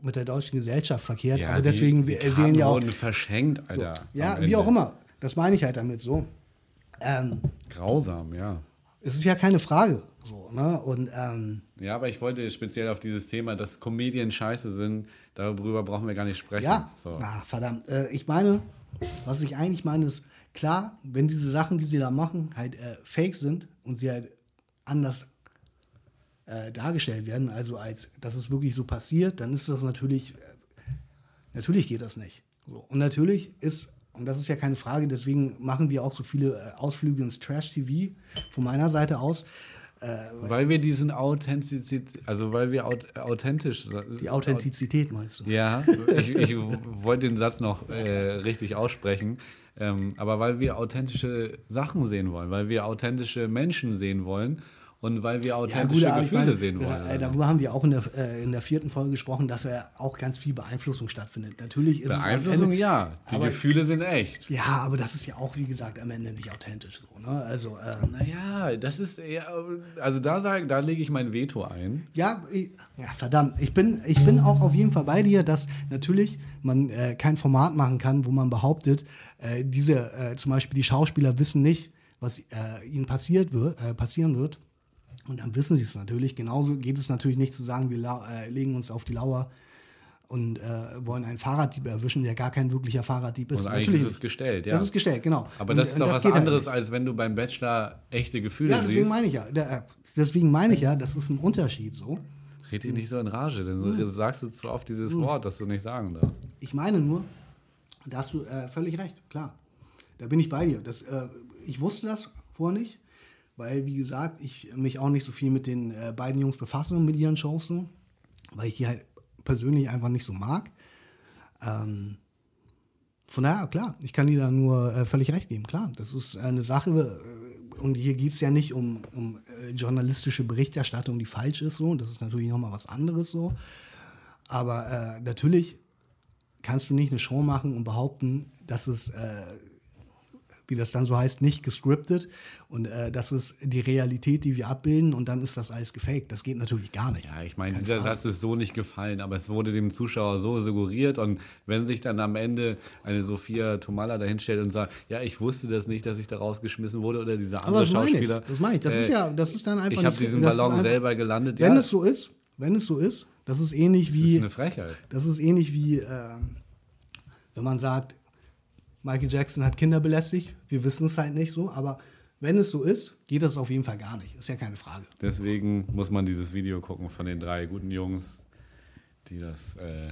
mit der deutschen Gesellschaft verkehrt. Ja, Aber deswegen die, die äh, wählen ja auch wurden verschenkt, so. Alter. Ja, am wie auch immer. Das meine ich halt damit so. Ähm, Grausam, ja. Es ist ja keine Frage. So, ne? Und, ähm, ja, aber ich wollte speziell auf dieses Thema, dass Comedien scheiße sind, darüber brauchen wir gar nicht sprechen. Ja, so. ah, verdammt. Äh, ich meine, was ich eigentlich meine, ist, klar, wenn diese Sachen, die sie da machen, halt äh, fake sind und sie halt anders äh, dargestellt werden, also als dass es wirklich so passiert, dann ist das natürlich, äh, natürlich geht das nicht. So. Und natürlich ist, und das ist ja keine Frage, deswegen machen wir auch so viele äh, Ausflüge ins Trash-TV von meiner Seite aus. Äh, weil wir diesen Authentizität, also weil wir authentisch. Die Authentizität meinst du? Ja, ich, ich wollte den Satz noch äh, richtig aussprechen. Ähm, aber weil wir authentische Sachen sehen wollen, weil wir authentische Menschen sehen wollen und weil wir authentische ja, gut, Gefühle meine, sehen wollen. Äh, darüber haben wir auch in der, äh, in der vierten Folge gesprochen, dass ja auch ganz viel Beeinflussung stattfindet. Natürlich ist Beeinflussung, es ja. Die aber, Gefühle sind echt. Ja, aber das ist ja auch, wie gesagt, am Ende nicht authentisch so. Ne? Also, äh, naja, das ist eher, also da, sag, da lege ich mein Veto ein. Ja, ich, ja, verdammt. Ich bin, ich bin auch auf jeden Fall bei dir, dass natürlich man äh, kein Format machen kann, wo man behauptet, äh, diese, äh, zum Beispiel die Schauspieler wissen nicht, was ihnen passiert wird, passieren wird und dann wissen sie es natürlich. Genauso geht es natürlich nicht zu sagen, wir äh, legen uns auf die Lauer und äh, wollen einen Fahrraddieb erwischen, der gar kein wirklicher Fahrraddieb ist. Und natürlich ist es gestellt, ja. Das ist gestellt, genau. Aber das und, ist doch was halt anderes, halt als wenn du beim Bachelor echte Gefühle. Ja, deswegen meine ich ja. Der, deswegen meine ich ja, das ist ein Unterschied so. Red dich nicht so in Rage, denn mhm. du sagst du zu oft dieses mhm. Wort, das du nicht sagen darfst. Ich meine nur, da hast du äh, völlig recht, klar. Da bin ich bei dir. Das, äh, ich wusste das vorher nicht weil, wie gesagt, ich mich auch nicht so viel mit den äh, beiden Jungs befasse und mit ihren Shows so, weil ich die halt persönlich einfach nicht so mag. Ähm, von daher, klar, ich kann dir da nur äh, völlig recht geben. Klar, das ist eine Sache, äh, und hier geht es ja nicht um, um äh, journalistische Berichterstattung, die falsch ist, so. Das ist natürlich nochmal was anderes so. Aber äh, natürlich kannst du nicht eine Show machen und behaupten, dass es äh, wie das dann so heißt, nicht gescriptet. Und äh, das ist die Realität, die wir abbilden und dann ist das alles gefaked. Das geht natürlich gar nicht. Ja, ich meine, dieser Frage. Satz ist so nicht gefallen, aber es wurde dem Zuschauer so suggeriert. Und wenn sich dann am Ende eine Sophia Tomala dahinstellt und sagt, ja, ich wusste das nicht, dass ich da rausgeschmissen wurde oder dieser andere das Schauspieler. Meine ich. Das meine ich. Das äh, ist ja, das ist dann einfach. Ich habe diesen Ballon einfach, selber gelandet. Wenn ja. es so ist, wenn es so ist, das ist ähnlich wie. Das ist eine Frechheit. Das ist ähnlich wie, äh, wenn man sagt, Michael Jackson hat Kinder belästigt. Wir wissen es halt nicht so, aber wenn es so ist, geht das auf jeden Fall gar nicht. Ist ja keine Frage. Deswegen muss man dieses Video gucken von den drei guten Jungs, die das, äh,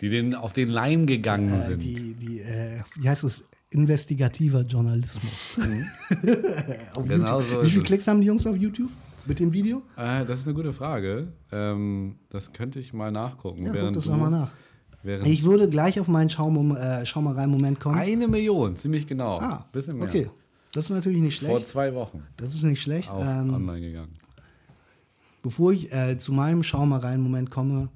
die den auf den Leim gegangen äh, sind. Die, die äh, wie heißt es? Investigativer Journalismus. Mhm. genau so Wie viele Klicks haben die Jungs auf YouTube? Mit dem Video? Äh, das ist eine gute Frage. Ähm, das könnte ich mal nachgucken. Ja, guck das mal nach. Ich würde gleich auf meinen Schaum, äh, Schaumerei-Moment kommen. Eine Million, ziemlich genau. Ah, bisschen mehr. Okay, das ist natürlich nicht schlecht. Vor zwei Wochen. Das ist nicht schlecht. Auch ähm, online gegangen. Bevor ich äh, zu meinem Schaumereien-Moment komme,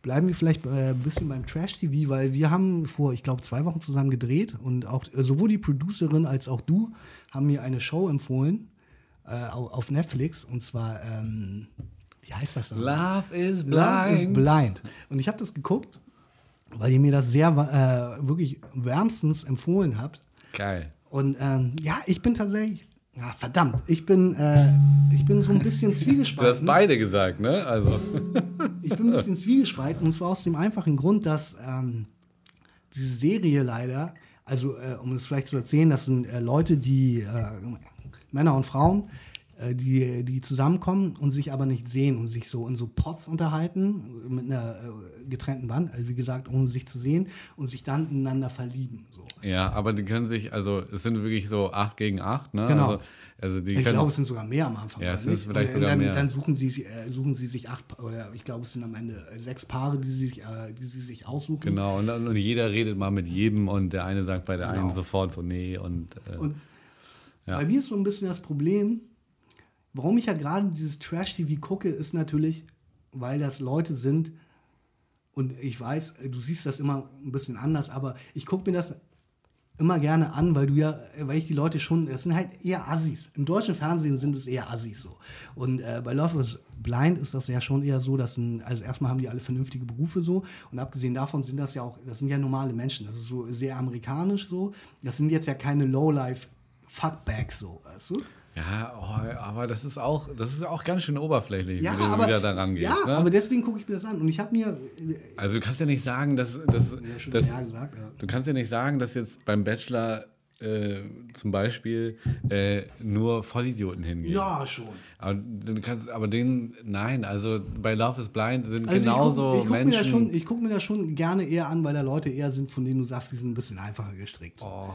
bleiben wir vielleicht äh, ein bisschen beim Trash-TV, weil wir haben vor, ich glaube, zwei Wochen zusammen gedreht und auch äh, sowohl die Producerin als auch du haben mir eine Show empfohlen äh, auf Netflix und zwar, ähm, wie heißt das? Love is Blind. Love is Blind. Und ich habe das geguckt weil ihr mir das sehr äh, wirklich wärmstens empfohlen habt. Geil. Und ähm, ja, ich bin tatsächlich, ja, verdammt, ich bin, äh, ich bin so ein bisschen zwiegespalten. Du hast beide gesagt, ne? Also. ich bin ein bisschen zwiegespalten und zwar aus dem einfachen Grund, dass ähm, diese Serie leider, also äh, um es vielleicht zu erzählen, das sind äh, Leute, die, äh, Männer und Frauen, die, die zusammenkommen und sich aber nicht sehen und sich so in so Pots unterhalten mit einer äh, getrennten Wand, also wie gesagt, ohne sich zu sehen und sich dann ineinander verlieben. So. Ja, aber die können sich, also es sind wirklich so acht gegen acht, ne? Genau. Also, also ich glaube, es sind sogar mehr am Anfang. Ja, es sind vielleicht sogar dann, mehr. Dann suchen sie, äh, suchen sie sich acht, oder ich glaube, es sind am Ende sechs Paare, die sie sich, äh, die sie sich aussuchen. Genau, und, und, jeder redet mal mit jedem und der eine sagt bei der genau. einen sofort so, nee. Und, äh, und ja. bei mir ist so ein bisschen das Problem, Warum ich ja gerade dieses Trash-TV gucke, ist natürlich, weil das Leute sind, und ich weiß, du siehst das immer ein bisschen anders, aber ich gucke mir das immer gerne an, weil du ja, weil ich die Leute schon, das sind halt eher Assis. Im deutschen Fernsehen sind es eher Assis so. Und äh, bei Love is Blind ist das ja schon eher so, dass ein, also erstmal haben die alle vernünftige Berufe so und abgesehen davon sind das ja auch, das sind ja normale Menschen. Das ist so sehr amerikanisch so. Das sind jetzt ja keine Lowlife Fuckback so, weißt du? Ja, oh, aber das ist auch, das ist auch ganz schön oberflächlich, Ja, wie du aber, wieder da rangehst. ja ne? aber deswegen gucke ich mir das an. Und ich habe mir, äh, also du kannst ja nicht sagen, dass, dass, ja, dass gesagt, ja. du kannst ja nicht sagen, dass jetzt beim Bachelor äh, zum Beispiel äh, nur Vollidioten hingehen. ja, schon. Aber, kannst, aber den, nein, also bei Love is Blind sind Also genauso ich gucke guck mir, Menschen. das schon- ich guck mir das schon gerne eher an, weil da Leute eher sind, von denen du sagst, die sind ein bisschen einfacher gestrickt. Oh,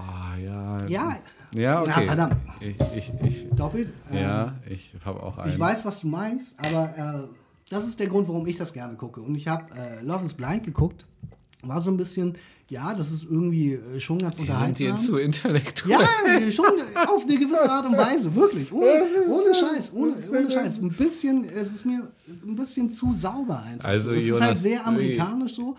ja. Ja, Ja, okay. verdammt. Ich, ich, ich, doppelt. ähm, ja, ich habe auch einen. Ich weiß, was du meinst, aber äh, das ist der Grund, warum ich das gerne gucke. Und ich habe äh, Love is Blind geguckt. War so ein bisschen, ja, das ist irgendwie äh, schon ganz Die sind dir unterhaltsam. zu intellektuell. Ja, schon auf eine gewisse Art und Weise, wirklich. Ohne, ohne Scheiß, ohne, ohne Scheiß. Ein bisschen, es ist mir ein bisschen zu sauber einfach. Also, so. Es ist Jonas, halt sehr amerikanisch so.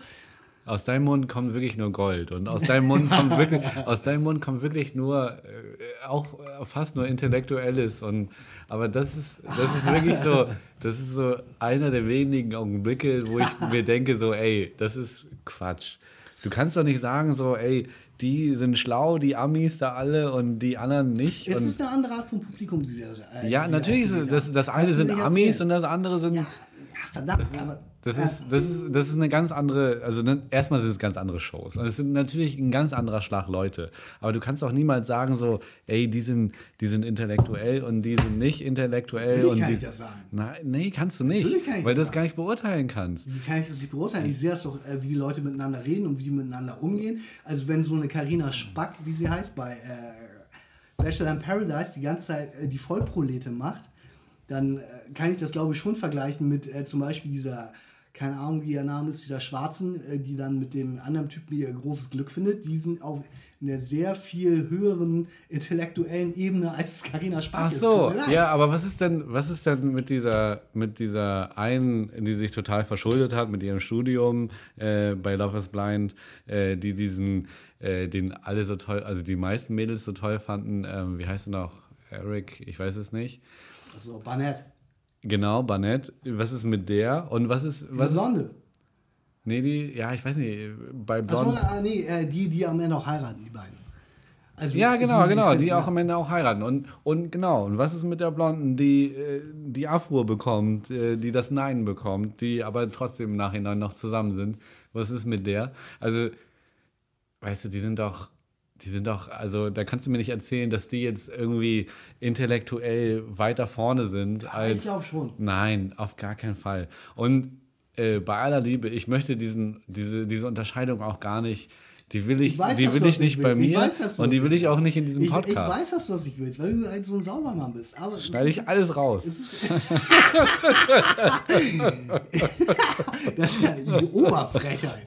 Aus deinem Mund kommt wirklich nur Gold und aus deinem Mund kommt wirklich, aus deinem Mund kommt wirklich nur äh, auch äh, fast nur Intellektuelles und aber das ist das ist wirklich so, das ist so einer der wenigen Augenblicke, wo ich mir denke so, ey, das ist Quatsch. Du kannst doch nicht sagen so, ey, die sind schlau, die Amis da alle und die anderen nicht. Es ist eine andere Art von Publikum, die sie äh, ja, die sie natürlich ausgewählt das, haben. das eine sind Amis erzählen. und das andere sind Ja, ja, verdammt, aber. Das ist, das, ist, das ist eine ganz andere, also ne, erstmal sind es ganz andere Shows. Und es sind natürlich ein ganz anderer Schlag Leute. Aber du kannst auch niemals sagen so, ey, die sind, die sind intellektuell und die sind nicht intellektuell. Natürlich und kann die, ich das sagen. Nein, nee, kannst du nicht. Natürlich kann ich weil du das das gar nicht beurteilen kannst. Wie kann ich das nicht beurteilen? Ich sehe das doch, äh, wie die Leute miteinander reden und wie die miteinander umgehen. Also wenn so eine Karina Spack, wie sie heißt, bei äh, Bachelor in Paradise die ganze Zeit äh, die Vollprolete macht, dann äh, kann ich das, glaube ich, schon vergleichen mit äh, zum Beispiel dieser, keine Ahnung, wie ihr Name ist, dieser Schwarzen, äh, die dann mit dem anderen Typen ihr großes Glück findet. Die sind auf einer sehr viel höheren intellektuellen Ebene als Karina Spack Ach so, ja, aber was ist denn, was ist denn mit dieser, mit dieser einen, die sich total verschuldet hat mit ihrem Studium äh, bei Love is Blind, äh, die diesen, äh, den alle so toll, also die meisten Mädels so toll fanden, ähm, wie heißt er noch? Eric, ich weiß es nicht. Also Barnett. Genau, Barnett. Was ist mit der? Und was ist, Diese was ist, Blonde. nee, die, ja, ich weiß nicht, bei Achso, Blond. äh, nee, äh, die, die am Ende auch heiraten, die beiden. Also, Ja, genau, sie genau, finden, die ja. auch am Ende auch heiraten. Und, und genau, und was ist mit der Blonden, die äh, die Afro bekommt, äh, die das Nein bekommt, die aber trotzdem im Nachhinein noch zusammen sind? Was ist mit der? Also, weißt du, die sind doch, die sind doch, also da kannst du mir nicht erzählen, dass die jetzt irgendwie intellektuell weiter vorne sind als. ich glaub schon. Nein, auf gar keinen Fall. Und äh, bei aller Liebe, ich möchte diesen, diese, diese Unterscheidung auch gar nicht. Die will ich, Ich weiß, die will ich das nicht bei. Ich mir weiß, und das die will ich auch nicht in diesem Ich, ich Podcast. weiß, dass du das nicht willst, weil du halt so ein Saubermann bist. Aber Schneide ich alles raus. das ist ja die Oberfrechheit.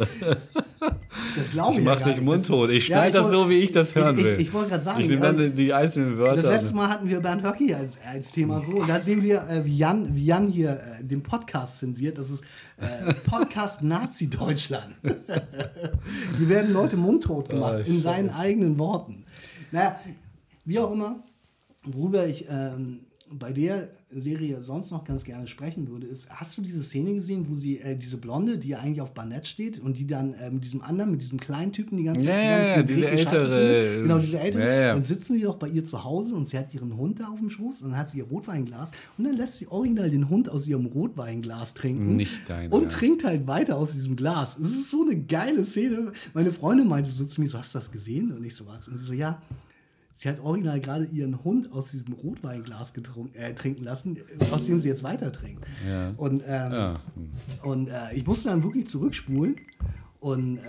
Das glaube ich, Ich ja mach dich nicht. mundtot. Ich schneide das wollt- so, wie ich das hören ich, will. Ich, ich wollte gerade sagen, Ich nehme ähm, dann die einzelnen Wörter. Das letzte Mal hatten wir Bernd Höcki als, als Thema so. Und da sehen wir, äh, wie, Jan, wie Jan hier äh, den Podcast zensiert. Das ist äh, Podcast Nazi Deutschland. Hier werden Leute mundtot gemacht Ah, in seinen eigenen Worten. Naja, wie auch immer, worüber ich ähm, bei der Serie sonst noch ganz gerne sprechen würde, ist, hast du diese Szene gesehen, wo sie, äh, diese Blonde, die ja eigentlich auf Barnett steht und die dann äh, mit diesem anderen, mit diesem kleinen Typen die ganze Zeit Ja, zusammen ja, ist, diese ältere, findet? Genau, diese ältere. ja, ja. Dann sitzen die doch bei ihr zu Hause und sie hat ihren Hund da auf dem Schoß und dann hat sie ihr Rotweinglas und dann lässt sie original den Hund aus ihrem Rotweinglas trinken. Nicht dein Und Ernst. trinkt halt weiter aus diesem Glas. Es ist so eine geile Szene. Meine Freundin meinte so zu mir, so hast du das gesehen? Und ich so was. Und sie so, ja. Sie hat original gerade ihren Hund aus diesem Rotweinglas getrunken, äh, trinken lassen, aus dem sie jetzt weiter trinkt. Ja. Und, ähm, Ja. und äh, ich musste dann wirklich zurückspulen. Und äh,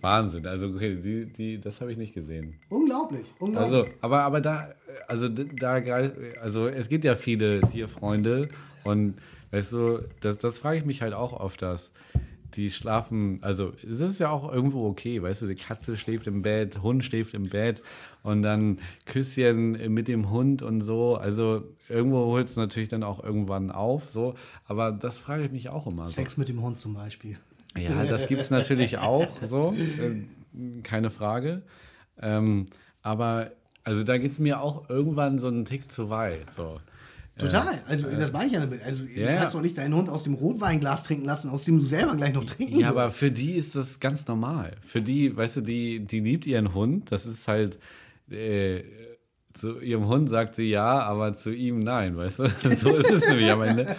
Wahnsinn. Also, okay, die, die, das habe ich nicht gesehen. unglaublich, unglaublich. Also, aber, aber da, also da, also es gibt ja viele Tierfreunde und weißt du, das, das frage ich mich halt auch oft, dass die schlafen, also es ist ja auch irgendwo okay, weißt du, die Katze schläft im Bett, Hund schläft im Bett und dann Küsschen mit dem Hund und so, also irgendwo holt es natürlich dann auch irgendwann auf, so, aber das frage ich mich auch immer so. Sex mit dem Hund zum Beispiel. Ja, das gibt es natürlich auch so, äh, keine Frage. Ähm, aber also da geht es mir auch irgendwann so einen Tick zu weit. So. Total. Also, das meine ich ja damit. Also, Ja, du kannst doch nicht deinen Hund aus dem Rotweinglas trinken lassen, aus dem du selber gleich noch trinken Ja, aber für die ist das ganz normal. Für die, weißt du, die, die liebt ihren Hund. Das ist halt, äh, zu ihrem Hund sagt sie ja, aber zu ihm nein, weißt du? So ist es nämlich am Ende.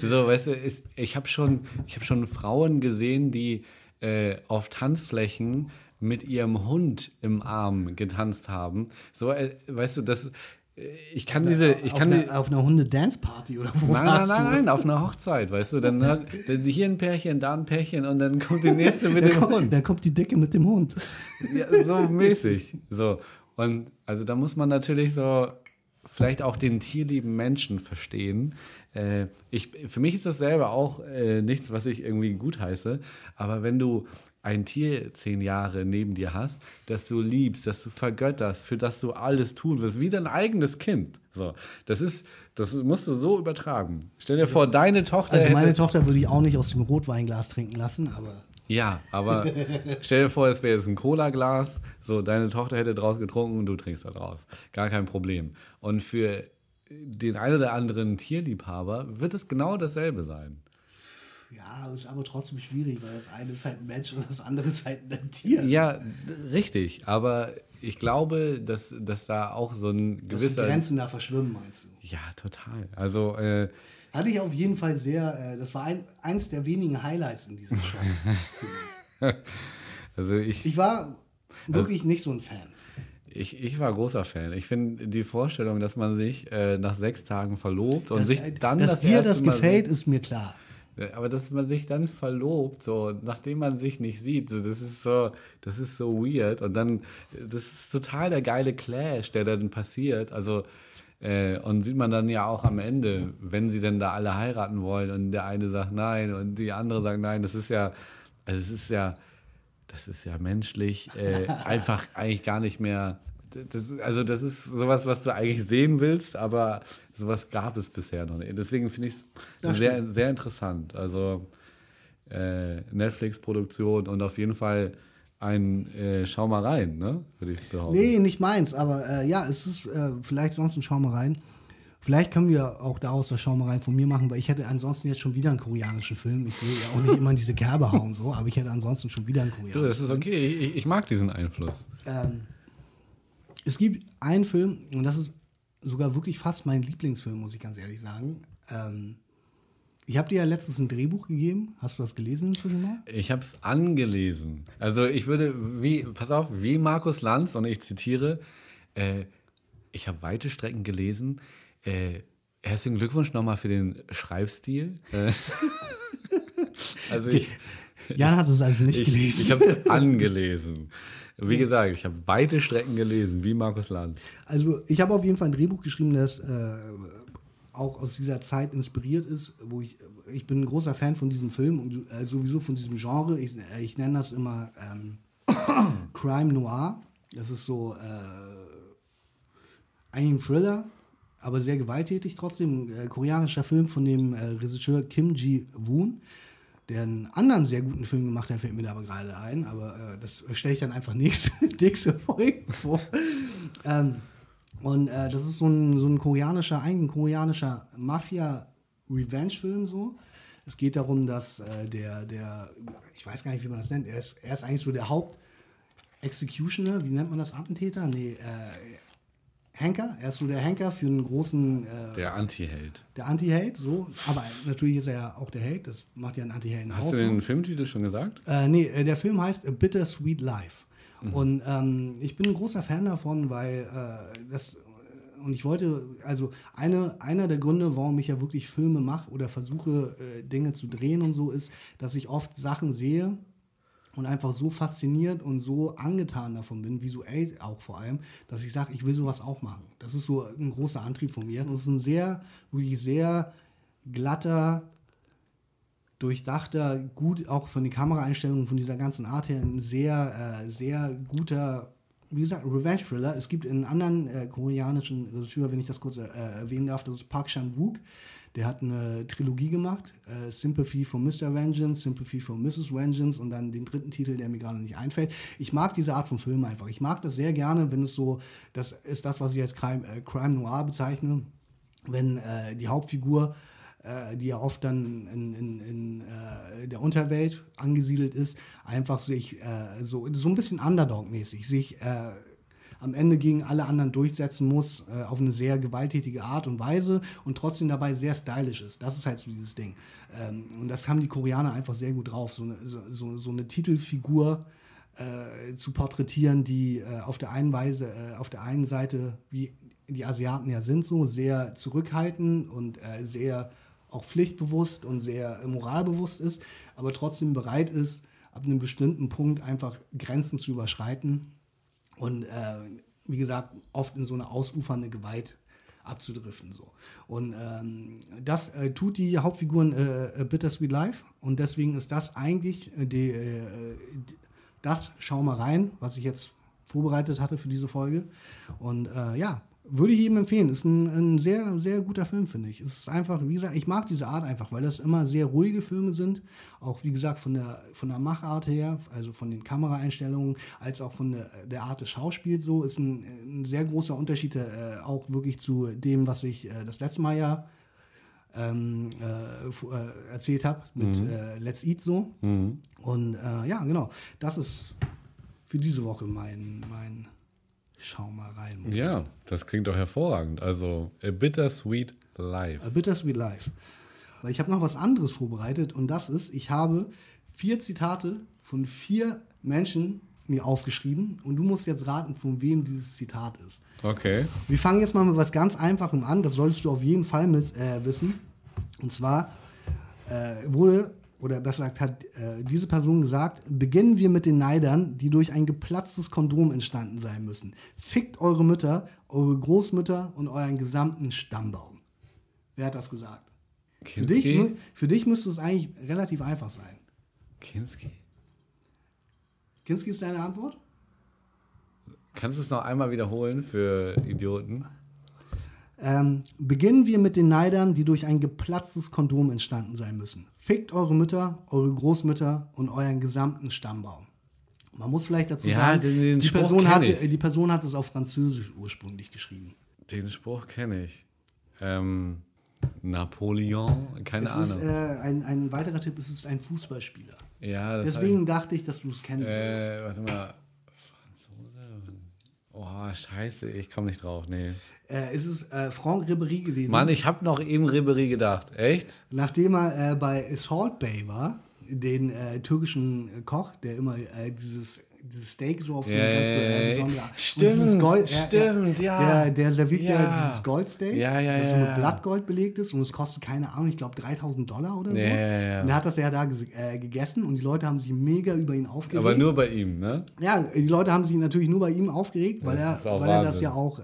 So, weißt du, ist, ich habe schon, hab schon Frauen gesehen, die äh, auf Tanzflächen mit ihrem Hund im Arm getanzt haben. So, äh, weißt du, das. äh, Ich kann diese. Ich auf, kann einer, die, auf einer Hunde-Dance-Party oder wo Nein, nein, warst nein, du? nein, auf einer Hochzeit, weißt du, dann hat dann hier ein Pärchen, da ein Pärchen und dann kommt die nächste mit Dann dem kommt, Hund. dann kommt die Decke mit dem Hund. Ja, so mäßig. So. Und also da muss man natürlich so vielleicht auch den tierlieben Menschen verstehen. Äh, ich, für mich ist das selber auch äh, nichts, was ich irgendwie gut heiße. Aber wenn du ein Tier zehn Jahre neben dir hast, das du liebst, das du vergötterst, für das du alles tun wirst, wie dein eigenes Kind. So, das ist, das musst du so übertragen. Stell dir vor, deine Tochter Also meine Tochter würde ich auch nicht aus dem Rotweinglas trinken lassen, aber ja, aber stell dir vor, es wäre jetzt ein Cola-Glas, so deine Tochter hätte draus getrunken und du trinkst da draus. Gar kein Problem. Und für den einen oder anderen Tierliebhaber wird es genau dasselbe sein. ja, ist aber trotzdem schwierig, weil das eine ist halt ein Mensch und das andere ist halt ein Tier. Ja, richtig. Aber ich glaube, dass, dass da auch so ein Dass die gewisser. Grenzen da verschwimmen, meinst du? Ja, total. Also, äh, Hatte ich auf jeden Fall sehr, äh, das war ein, eins der wenigen Highlights in diesem Show. also ich, ich. war wirklich nicht so ein Fan. ich, ich war großer Fan. Ich finde die Vorstellung, dass man sich äh, nach sechs Tagen verlobt und Dass, sich äh, dann dass das dir erste das Mal gefällt, ist mir klar. Aber dass man sich dann verlobt, so nachdem man sich nicht sieht, so, das ist so, das ist so weird. Und dann, das ist total der geile Clash, der dann passiert. Also äh, und sieht man dann ja auch am Ende, wenn sie denn da alle heiraten wollen und der eine sagt nein und die andere sagt nein, das ist ja, also es ist ja, das ist ja menschlich äh, einfach eigentlich gar nicht mehr. Das, also das ist sowas, was du eigentlich sehen willst, aber sowas gab es bisher noch nicht. Deswegen finde ich es sehr, sehr interessant. Also äh, Netflix-Produktion und auf jeden Fall ein äh, Schau mal rein, ne? Würde ich behaupten. Nee, nicht meins, aber äh, ja, es ist äh, vielleicht sonst ein Schaumereien. Vielleicht können wir auch daraus das Schaumereien von mir machen, weil ich hätte ansonsten jetzt schon wieder einen koreanischen Film. Ich will ja auch nicht immer in diese Kerbe hauen, so, aber ich hätte ansonsten schon wieder einen koreanischen das ist okay. Ich, ich mag diesen Einfluss. Ähm, es gibt einen Film, und das ist sogar wirklich fast mein Lieblingsfilm, muss ich ganz ehrlich sagen. Ähm, ich habe dir ja letztens ein Drehbuch gegeben. Hast du das gelesen inzwischen mal? Ich habe es angelesen. Also ich würde, wie, pass auf, wie Markus Lanz, und ich zitiere, äh, ich habe weite Strecken gelesen. Äh, herzlichen Glückwunsch nochmal für den Schreibstil. Äh, also ich, Jan hat es also nicht ich, gelesen. ich habe es angelesen. Wie gesagt, ich habe weite Strecken gelesen, wie Markus Lanz. Also ich habe auf jeden Fall ein Drehbuch geschrieben, das äh, auch aus dieser Zeit inspiriert ist, wo ich, ich bin ein großer Fan von diesem Film und äh, sowieso von diesem Genre. Ich, äh, ich nenne das immer ähm, Crime Noir. Das ist so äh, eigentlich ein Thriller, aber sehr gewalttätig trotzdem. Ein äh, koreanischer Film von dem äh, Regisseur Kim Ji-woon, der einen anderen sehr guten Film gemacht hat, fällt mir da aber gerade ein, aber äh, das stelle ich dann einfach nächste, nächste Folge vor. ähm, und äh, das ist so ein, so ein koreanischer, eigentlich ein koreanischer Mafia-Revenge-Film so. Es geht darum, dass äh, der, der, ich weiß gar nicht, wie man das nennt, er ist, er ist eigentlich so der Haupt-Executioner, wie nennt man das, Attentäter? Nee, äh, Henker, er ist so der Henker für einen großen, äh, Der Anti-Held. der Anti-Held, so. Aber natürlich ist er ja auch der Held, das macht ja einen Anti-Helden Hast aus. du so. den Filmtitel schon gesagt? Äh, nee, äh, der Film heißt A Bitter Sweet Life. Mhm. Und ähm, ich bin ein großer Fan davon, weil äh, das. Und ich wollte, also eine, einer der Gründe, warum ich ja wirklich Filme mache oder versuche, äh, Dinge zu drehen und so, ist, dass ich oft Sachen sehe und einfach so fasziniert und so angetan davon bin, visuell auch vor allem, dass ich sage, ich will sowas auch machen. Das ist so ein großer Antrieb von mir. Das ist ein sehr, wirklich sehr glatter, durchdachter, gut auch von den Kameraeinstellungen, von dieser ganzen Art her, ein sehr, äh, sehr guter, wie gesagt, Revenge-Thriller. Es gibt einen anderen äh, koreanischen Regisseur, wenn ich das kurz äh, erwähnen darf, das ist Park Chan-wook. Der hat eine Trilogie gemacht, äh, Sympathy for Mr. Vengeance, Sympathy for Mrs. Vengeance und dann den dritten Titel, der mir gerade nicht einfällt. Ich mag diese Art von Film einfach. Ich mag das sehr gerne, wenn es so, das ist das, was ich als Crime, äh, Crime Noir bezeichne, wenn äh, die Hauptfigur äh, die ja oft dann in, in, in äh, der Unterwelt angesiedelt ist, einfach sich äh, so, so ein bisschen Underdog-mäßig, sich äh, am Ende gegen alle anderen durchsetzen muss, äh, auf eine sehr gewalttätige Art und Weise und trotzdem dabei sehr stylisch ist. Das ist halt so dieses Ding. Ähm, und das haben die Koreaner einfach sehr gut drauf. So eine, so, so, eine Titelfigur äh, zu porträtieren, die äh, auf der einen Weise, äh, auf der einen Seite, wie die Asiaten ja sind, so sehr zurückhaltend und sehr auch pflichtbewusst und sehr moralbewusst ist, aber trotzdem bereit ist, ab einem bestimmten Punkt einfach Grenzen zu überschreiten und äh, wie gesagt, oft in so eine ausufernde Gewalt abzudriften. So. Und ähm, das äh, tut die Hauptfiguren äh, Bittersweet Life und deswegen ist das eigentlich die, äh, das Schau mal rein, was ich jetzt vorbereitet hatte für diese Folge. Und äh, ja, würde ich jedem empfehlen. Ist ein, ein, sehr, sehr guter Film, finde ich. Es ist einfach, wie gesagt, ich mag diese Art einfach, weil das immer sehr ruhige Filme sind. Auch, wie gesagt, von der, von der Machart her, also von den Kameraeinstellungen, als auch von der, der Art des Spiels so, ist ein, ein sehr großer Unterschied äh, auch wirklich zu dem, was ich äh, das letzte Mal ja ähm, äh, äh erzählt habe mit mhm. Äh, Let's Eat so. Mhm. Und äh, ja, genau, das ist für diese Woche mein, mein Schau mal rein. Ja, das klingt doch hervorragend. Also, A Bittersweet Life. A Bittersweet Life. Weil ich habe noch was anderes vorbereitet und das ist, ich habe vier Zitate von vier Menschen mir aufgeschrieben und du musst jetzt raten, von wem dieses Zitat ist. Okay. Wir fangen jetzt mal mit was ganz Einfachem an, das solltest du auf jeden Fall mit, äh, wissen. Und zwar äh, wurde oder besser gesagt hat äh, diese Person gesagt, beginnen wir mit den Neidern, die durch ein geplatztes Kondom entstanden sein müssen. Fickt eure Mütter, eure Großmütter und euren gesamten Stammbaum. Wer hat das gesagt? Für dich, für dich müsste es eigentlich relativ einfach sein. Kinski. Kinski ist deine Antwort? Kannst du es noch einmal wiederholen für Idioten? Ähm, beginnen wir mit den Neidern, die durch ein geplatztes Kondom entstanden sein müssen. Fickt eure Mütter, eure Großmütter und euren gesamten Stammbaum. Man muss vielleicht dazu ja, sagen, den, den die, Person hat, die Person hat es auf Französisch ursprünglich geschrieben. Den Spruch kenne ich. Ähm, Napoleon, keine es Ahnung. Ist, äh, ein, ein weiterer Tipp, es ist ein Fußballspieler. Ja, Deswegen ich, dachte ich, dass du es kennen äh, Warte mal. Franzose? Oh, scheiße, ich komme nicht drauf. Nee. Äh, ist es äh, Franck Ribéry gewesen. Mann, ich habe noch eben Ribéry gedacht. Echt? Nachdem er äh, bei Salt Bay war, den äh, türkischen Koch, der immer äh, dieses dieses Steak so auf so eine ganz äh, besondere Art. Stimmt, Gold, stimmt, ja. Der, der serviert ja, ja dieses Goldsteak, ja, ja, das so mit Blattgold belegt ist und es kostet, keine Ahnung, ich glaube 3000 Dollar oder so. Ja, ja, Und er hat das ja da äh, gegessen und die Leute haben sich mega über ihn aufgeregt. Aber nur bei ihm, ne? Ja, die Leute haben sich natürlich nur bei ihm aufgeregt, weil, er, weil er das ja auch. Äh,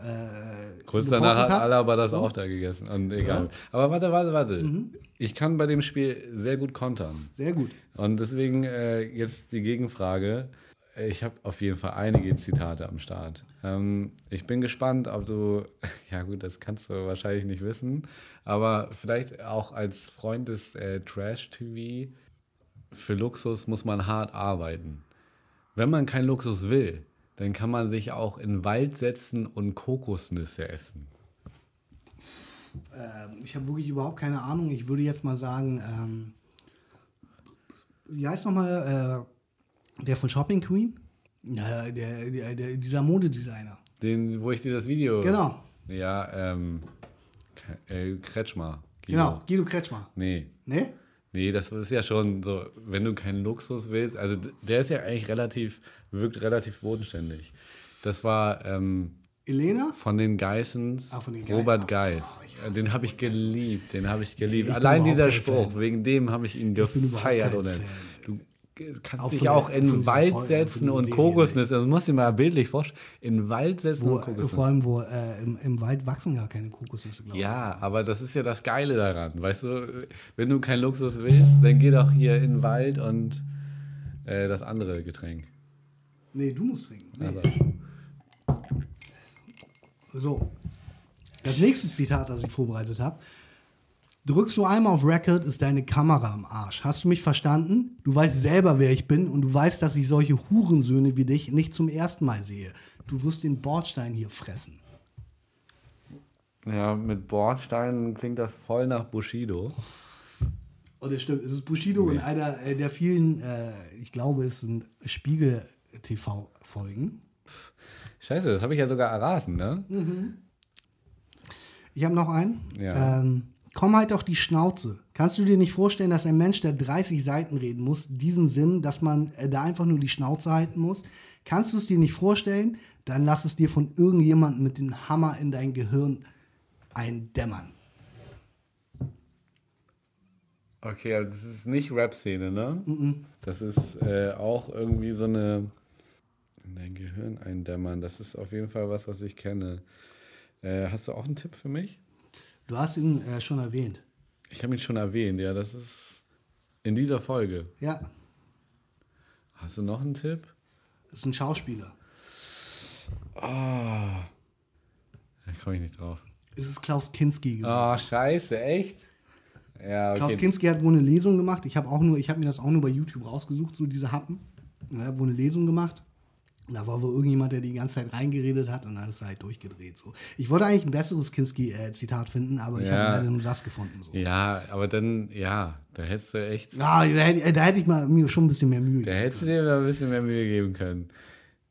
Kurz danach hat Alaba das auch da gegessen. Und egal. Aber warte, warte, warte. Mhm. Ich kann bei dem Spiel sehr gut kontern. Sehr gut. Und deswegen äh, jetzt die Gegenfrage. Ich habe auf jeden Fall einige Zitate am Start. Ähm, ich bin gespannt, ob du, ja gut, das kannst du wahrscheinlich nicht wissen, aber vielleicht auch als Freund des äh, Trash-TV, für Luxus muss man hart arbeiten. Wenn man keinen Luxus will, dann kann man sich auch in den Wald setzen und Kokosnüsse essen. Ähm, ich habe wirklich überhaupt keine Ahnung. Ich würde jetzt mal sagen, ähm, wie heißt nochmal, äh, der von Shopping Queen? Ja, der, der, der, dieser Modedesigner. Den, wo ich dir das Video. Genau. Ja, ähm, äh, Kretschmer. Guido. Genau, Guido Kretschmer. Nee. Nee? Nee, das ist ja schon so, wenn du keinen Luxus willst, also der ist ja eigentlich relativ, wirkt relativ bodenständig. Das war ähm, Elena? Von den Geissens, ah, von den Robert Geiss. Oh, den habe ich geliebt, den habe ich geliebt. Ich Allein dieser Spruch, Fan. wegen dem habe ich ihn gefeiert. Oder? Du kannst auch dich auch in den Wald Voll, setzen und Kokosnüsse, das muss ich mal bildlich vorstellen, in den Wald setzen wo, und Kokosnüsse. Vor allem, wo äh, im, im, Wald wachsen gar keine Kokosnüsse, glaube ich. Ja, aber das ist ja das Geile daran, weißt du, wenn du keinen Luxus willst, dann geh doch hier in den Wald und äh, das andere Getränk. Nee, du musst trinken. Nee. Also. So. Das nächste Zitat, das ich vorbereitet habe, Drückst du einmal auf Record, ist deine Kamera am Arsch. Hast du mich verstanden? Du weißt selber, wer ich bin und du weißt, dass ich solche Hurensöhne wie dich nicht zum ersten Mal sehe. Du wirst den Bordstein hier fressen. Ja, mit Bordstein klingt das voll nach Bushido. Und es stimmt, es ist Bushido nee. und einer äh, der vielen, äh, ich glaube, es sind Spiegel-TV-Folgen. Scheiße, das habe ich ja sogar erraten, ne? Ich habe noch einen. Ja. Ähm, komm halt auf die Schnauze. Kannst du dir nicht vorstellen, dass ein Mensch, der 30 Seiten reden muss, diesen Sinn, dass man äh, da einfach nur die Schnauze halten muss? Kannst du es dir nicht vorstellen? Dann lass es dir von irgendjemandem mit dem Hammer in dein Gehirn eindämmern. Okay, also das ist nicht Rap-Szene, ne? Das ist äh, auch irgendwie so eine in dein Gehirn eindämmern. Das ist auf jeden Fall was, was ich kenne. Äh, hast du auch einen Tipp für mich? Du hast ihn äh, schon erwähnt. Ich habe ihn schon erwähnt, ja, das ist in dieser Folge. Ja, Hast du noch einen Tipp? das ist ein Schauspieler. Ah. Da komme ich nicht drauf. Es ist Klaus Kinski gewesen. Oh, scheiße, echt? Ja, Klaus okay. Kinski hat wohl eine Lesung gemacht. Ich habe auch nur, ich habe mir das auch nur bei YouTube rausgesucht, so diese Happen. Er hat wohl eine Lesung gemacht. Da war wohl irgendjemand, der die ganze Zeit reingeredet hat und dann ist er halt durchgedreht. So. Ich wollte eigentlich ein besseres Kinski-Zitat finden, aber ich Ja. habe leider nur das gefunden. So. Ja, aber dann, ja, da hättest du echt, Ah, da, hätte, da hätte ich mal, mir schon ein bisschen mehr Mühe da gegeben. hättest du dir mal ein bisschen mehr Mühe geben können.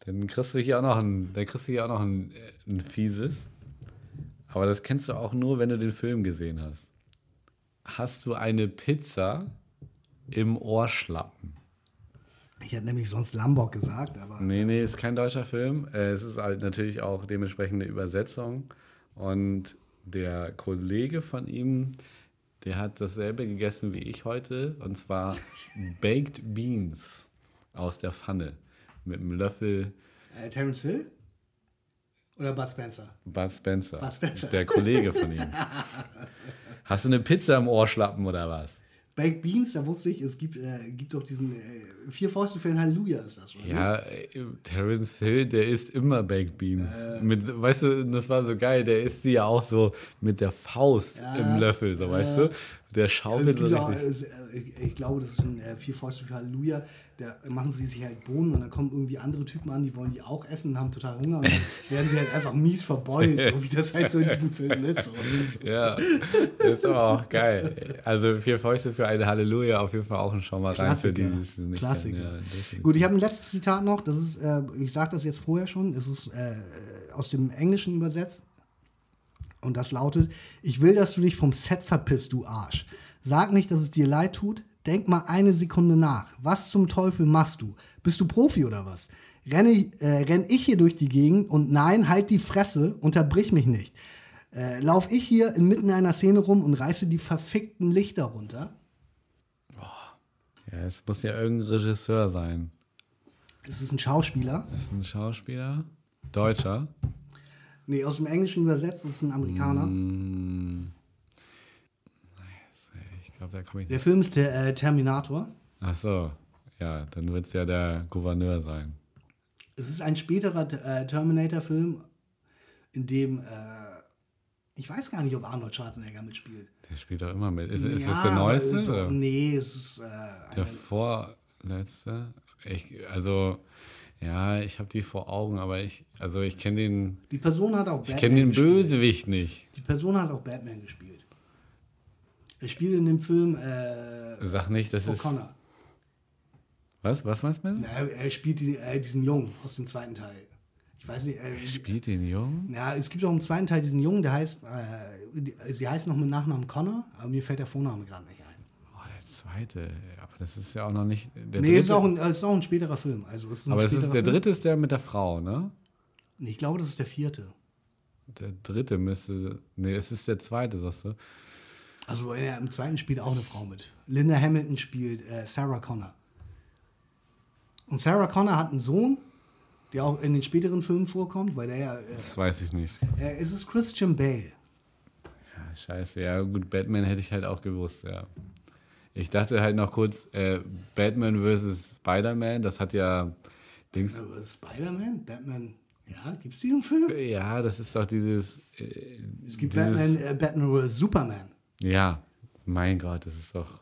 Dann kriegst du hier auch noch ein, dann kriegst du hier auch noch ein, äh, ein fieses. Aber das kennst du auch nur, wenn du den Film gesehen hast. Hast du eine Pizza im Ohrschlappen? Ich hätte nämlich sonst Lambok gesagt, aber Nee, nee, ist kein deutscher Film. Äh, Es ist halt natürlich auch dementsprechend eine Übersetzung. Und der Kollege von ihm, der hat dasselbe gegessen wie ich heute. Und zwar Baked Beans aus der Pfanne. Mit einem Löffel äh, Terence Hill? Oder Bud Spencer? Bud Spencer. Bud Spencer. Der Kollege von ihm. Hast du eine Pizza im Ohrschlappen oder was? Baked Beans, da wusste ich, es gibt, äh, gibt doch diesen äh, Vier Fäuste für ein Halleluja ist das, oder? Ja, äh, Terence Hill, der isst immer Baked Beans. Mit, weißt du, das war so geil, der isst sie ja auch so mit der Faust Ja, im Löffel, so weißt du? Der schaukelt so gibt auch, richtig. es, äh, ich, ich glaube, das ist ein äh, Vier Fäuste für Halleluja. Da machen sie sich halt Bohnen und dann kommen irgendwie andere Typen an, die wollen die auch essen und haben total Hunger und dann werden sie halt einfach mies verbeult, so wie das halt so in diesem Film ist. Ja, das ist aber auch geil. Also vier Fäuste für eine Halleluja, auf jeden Fall auch ein Schau mal rein für die, Klassiker. Ja. Gut, ich habe ein letztes Zitat noch. Das ist, äh, ich sage das jetzt vorher schon. Es ist äh, aus dem Englischen übersetzt. Und das lautet: Ich will, dass du dich vom Set verpisst, du Arsch. Sag nicht, dass es dir leid tut. Denk mal eine Sekunde nach. Was zum Teufel machst du? Bist du Profi oder was? Renne, äh, renn ich hier durch die Gegend und nein, halt die Fresse, unterbrich mich nicht. Äh, lauf ich hier inmitten einer Szene rum und reiße die verfickten Lichter runter? Ja, es muss ja irgendein Regisseur sein. Es ist ein Schauspieler. Ist ein Schauspieler? Deutscher? Nee, aus dem Englischen übersetzt, das ist ein Amerikaner. Mm. Ich ich Der. Film ist der äh, Terminator. Ach so, ja, dann wird es ja der Gouverneur sein. Es ist ein späterer äh, Terminator-Film, in dem, äh, ich weiß gar nicht, ob Arnold Schwarzenegger mitspielt. Der spielt doch immer mit. Ist, ist Ja, das der neueste? Ist, oder? nee, es ist äh, Der vorletzte? Ich, also, ja, ich habe die vor Augen, aber ich, also ich kenne den, die Person hat auch ich Batman kenne den gespielt. Bösewicht nicht. Die Person hat auch Batman gespielt. Er spielt in dem Film äh, Sag nicht, das ist. O'Connor. Was? Was meinst du? Na, Er spielt die, äh, diesen Jungen aus dem zweiten Teil. Ich weiß nicht. Äh, Spielt den Jungen? Ja, es gibt auch im zweiten Teil diesen Jungen, der heißt, äh, die- sie heißt noch mit Nachnamen Connor, aber mir fällt der Vorname gerade nicht ein. Oh, der zweite. Aber das ist ja auch noch nicht. Der nee, dritte, ist, auch ein, ist auch ein späterer Film. Also ist aber es ist der Film. dritte ist der mit der Frau, ne? Ich glaube, das ist der vierte. Der dritte müsste. Nee, es ist der zweite, sagst du? Also äh, im zweiten spielt auch eine Frau mit. Linda Hamilton spielt äh, Sarah Connor. Und Sarah Connor hat einen Sohn, der auch in den späteren Filmen vorkommt, weil der ja, äh, Das weiß ich nicht. äh, es ist Christian Bale. Ja, scheiße. Ja, gut, Batman hätte ich halt auch gewusst, ja. Ich dachte halt noch kurz, äh, Batman vs. Spider-Man, das hat ja Dings. Spider-Man? Batman? Ja, gibt es diesen Film? Ja, das ist doch dieses. Äh, Es gibt dieses, Batman, äh, Batman vs. Superman. Ja, mein Gott, das ist doch.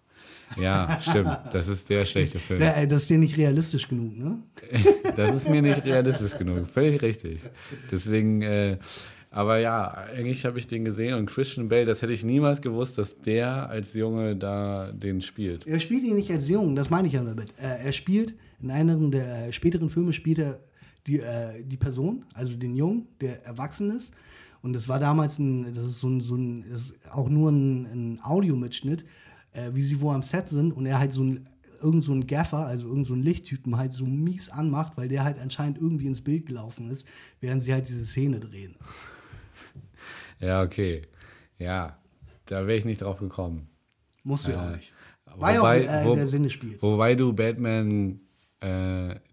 Ja, stimmt. Das ist der schlechte Film. Äh, das ist dir nicht realistisch genug, ne? Das ist mir nicht realistisch genug. Völlig richtig. Deswegen, äh, aber ja, eigentlich habe ich den gesehen und Christian Bale, das hätte ich niemals gewusst, dass der als Junge da den spielt. Er spielt ihn nicht als Jungen, das meine ich ja damit. Äh, er spielt, in einem der äh, späteren Filme spielt er die, äh, die Person, also den Jungen, der erwachsen ist. Und das war damals ein, das ist so ein, so ein auch nur ein, ein Audiomitschnitt, äh, wie sie wo am Set sind und er halt so ein irgend so ein Gaffer, also irgend so ein Lichttypen halt so mies anmacht, weil der halt anscheinend irgendwie ins Bild gelaufen ist, während sie halt diese Szene drehen. Ja, okay. Ja, da wäre ich nicht drauf gekommen. Musst du ja Äh, auch nicht. War ja auch äh, wo- der Sinn des Spiels. Wobei du Batman, äh,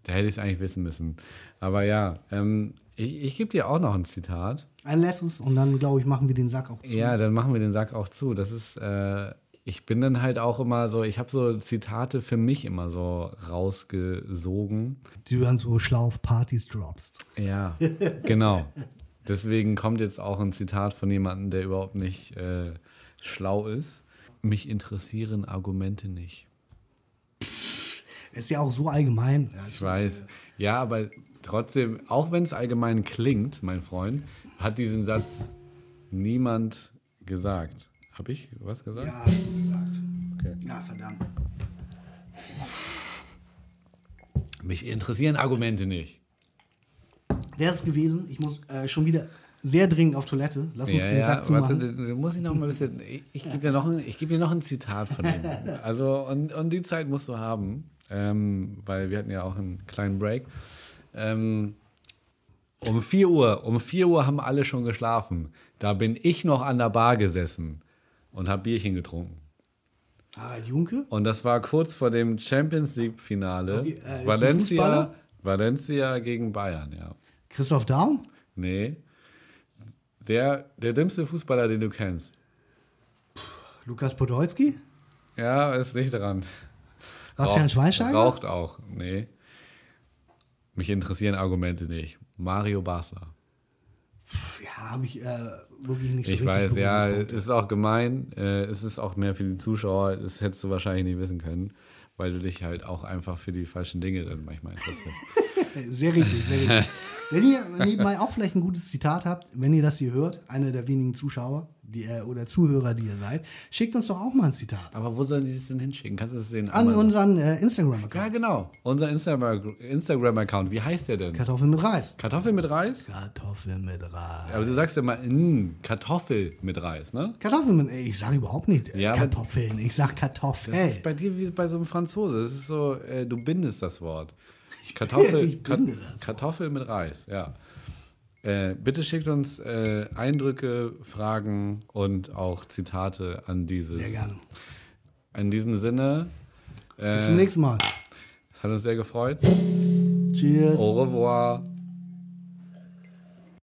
da hätte ich es eigentlich wissen müssen. Aber ja, ähm, ich, ich gebe dir auch noch ein Zitat. Ein letztes und dann, glaube ich, machen wir den Sack auch zu. Ja, dann machen wir den Sack auch zu. Das ist, äh, ich bin dann halt auch immer so, ich habe so Zitate für mich immer so rausgesogen. Die du dann so schlau auf Partys droppst. Ja, genau. Deswegen kommt jetzt auch ein Zitat von jemandem, der überhaupt nicht äh, schlau ist. Mich interessieren Argumente nicht. Ist ja auch so allgemein. Ich weiß. Ja, aber trotzdem, auch wenn es allgemein klingt, mein Freund, hat diesen Satz niemand gesagt. Habe ich was gesagt? Ja, hast du gesagt. Okay. Ja, verdammt. Mich interessieren Argumente nicht. Wer ist es gewesen? Ich muss äh, schon wieder sehr dringend auf Toilette. Lass uns Ja, den ja, Sack warte, zumachen. da muss ich noch mal ein bisschen. Ich, ich gebe dir, noch ein- ich geb dir noch ein Zitat von ihm. Also, und, und die Zeit musst du haben, ähm, weil wir hatten ja auch einen kleinen Break. Ähm, um 4 Uhr, um 4 Uhr haben alle schon geschlafen. Da bin ich noch an der Bar gesessen und habe Bierchen getrunken. Harald Junke? Und das war kurz vor dem Champions League-Finale. Okay, äh, Valencia? Valencia gegen Bayern, ja. Christoph Daum? Nee. Der, der dümmste Fußballer, den du kennst. Lukas Podolski? Ja, ist nicht dran. Bastian Schweinsteiger? Raucht auch. Nee. Mich interessieren Argumente nicht. Mario Basler. Ja, habe ich äh, wirklich nicht so Ich richtig weiß, ja, es ist auch gemein. Äh, es ist auch mehr für die Zuschauer. Das hättest du wahrscheinlich nicht wissen können, weil du dich halt auch einfach für die falschen Dinge dann manchmal interessierst. Sehr richtig, sehr richtig. wenn, ihr, wenn ihr mal auch vielleicht ein gutes Zitat habt, wenn ihr das hier hört, einer der wenigen Zuschauer die, äh, oder Zuhörer, die ihr seid, schickt uns doch auch mal ein Zitat. Aber wo sollen die das denn hinschicken? Kannst du das denen An unseren äh, Ja, Instagram-Account. genau. Unser Instagram- Instagram-Account. Wie heißt der denn? Kartoffeln mit Reis. Kartoffel mit Reis? Kartoffeln mit Reis. Aber du sagst ja mal, mm, Kartoffel mit Reis, ne? Kartoffeln mit, ich sage überhaupt nicht äh, Ja, Kartoffeln, ich sage Das Kartoffeln. ist bei dir wie bei so einem Franzose. Das ist so, äh, du bindest das Wort. Kartoffel, Ich binde das. Kartoffel mit Reis, ja. Äh, bitte schickt uns äh, Eindrücke, Fragen und auch Zitate an dieses. Sehr gerne. In diesem Sinne, äh, Bis zum nächsten Mal. hat uns sehr gefreut. Cheers. Au revoir.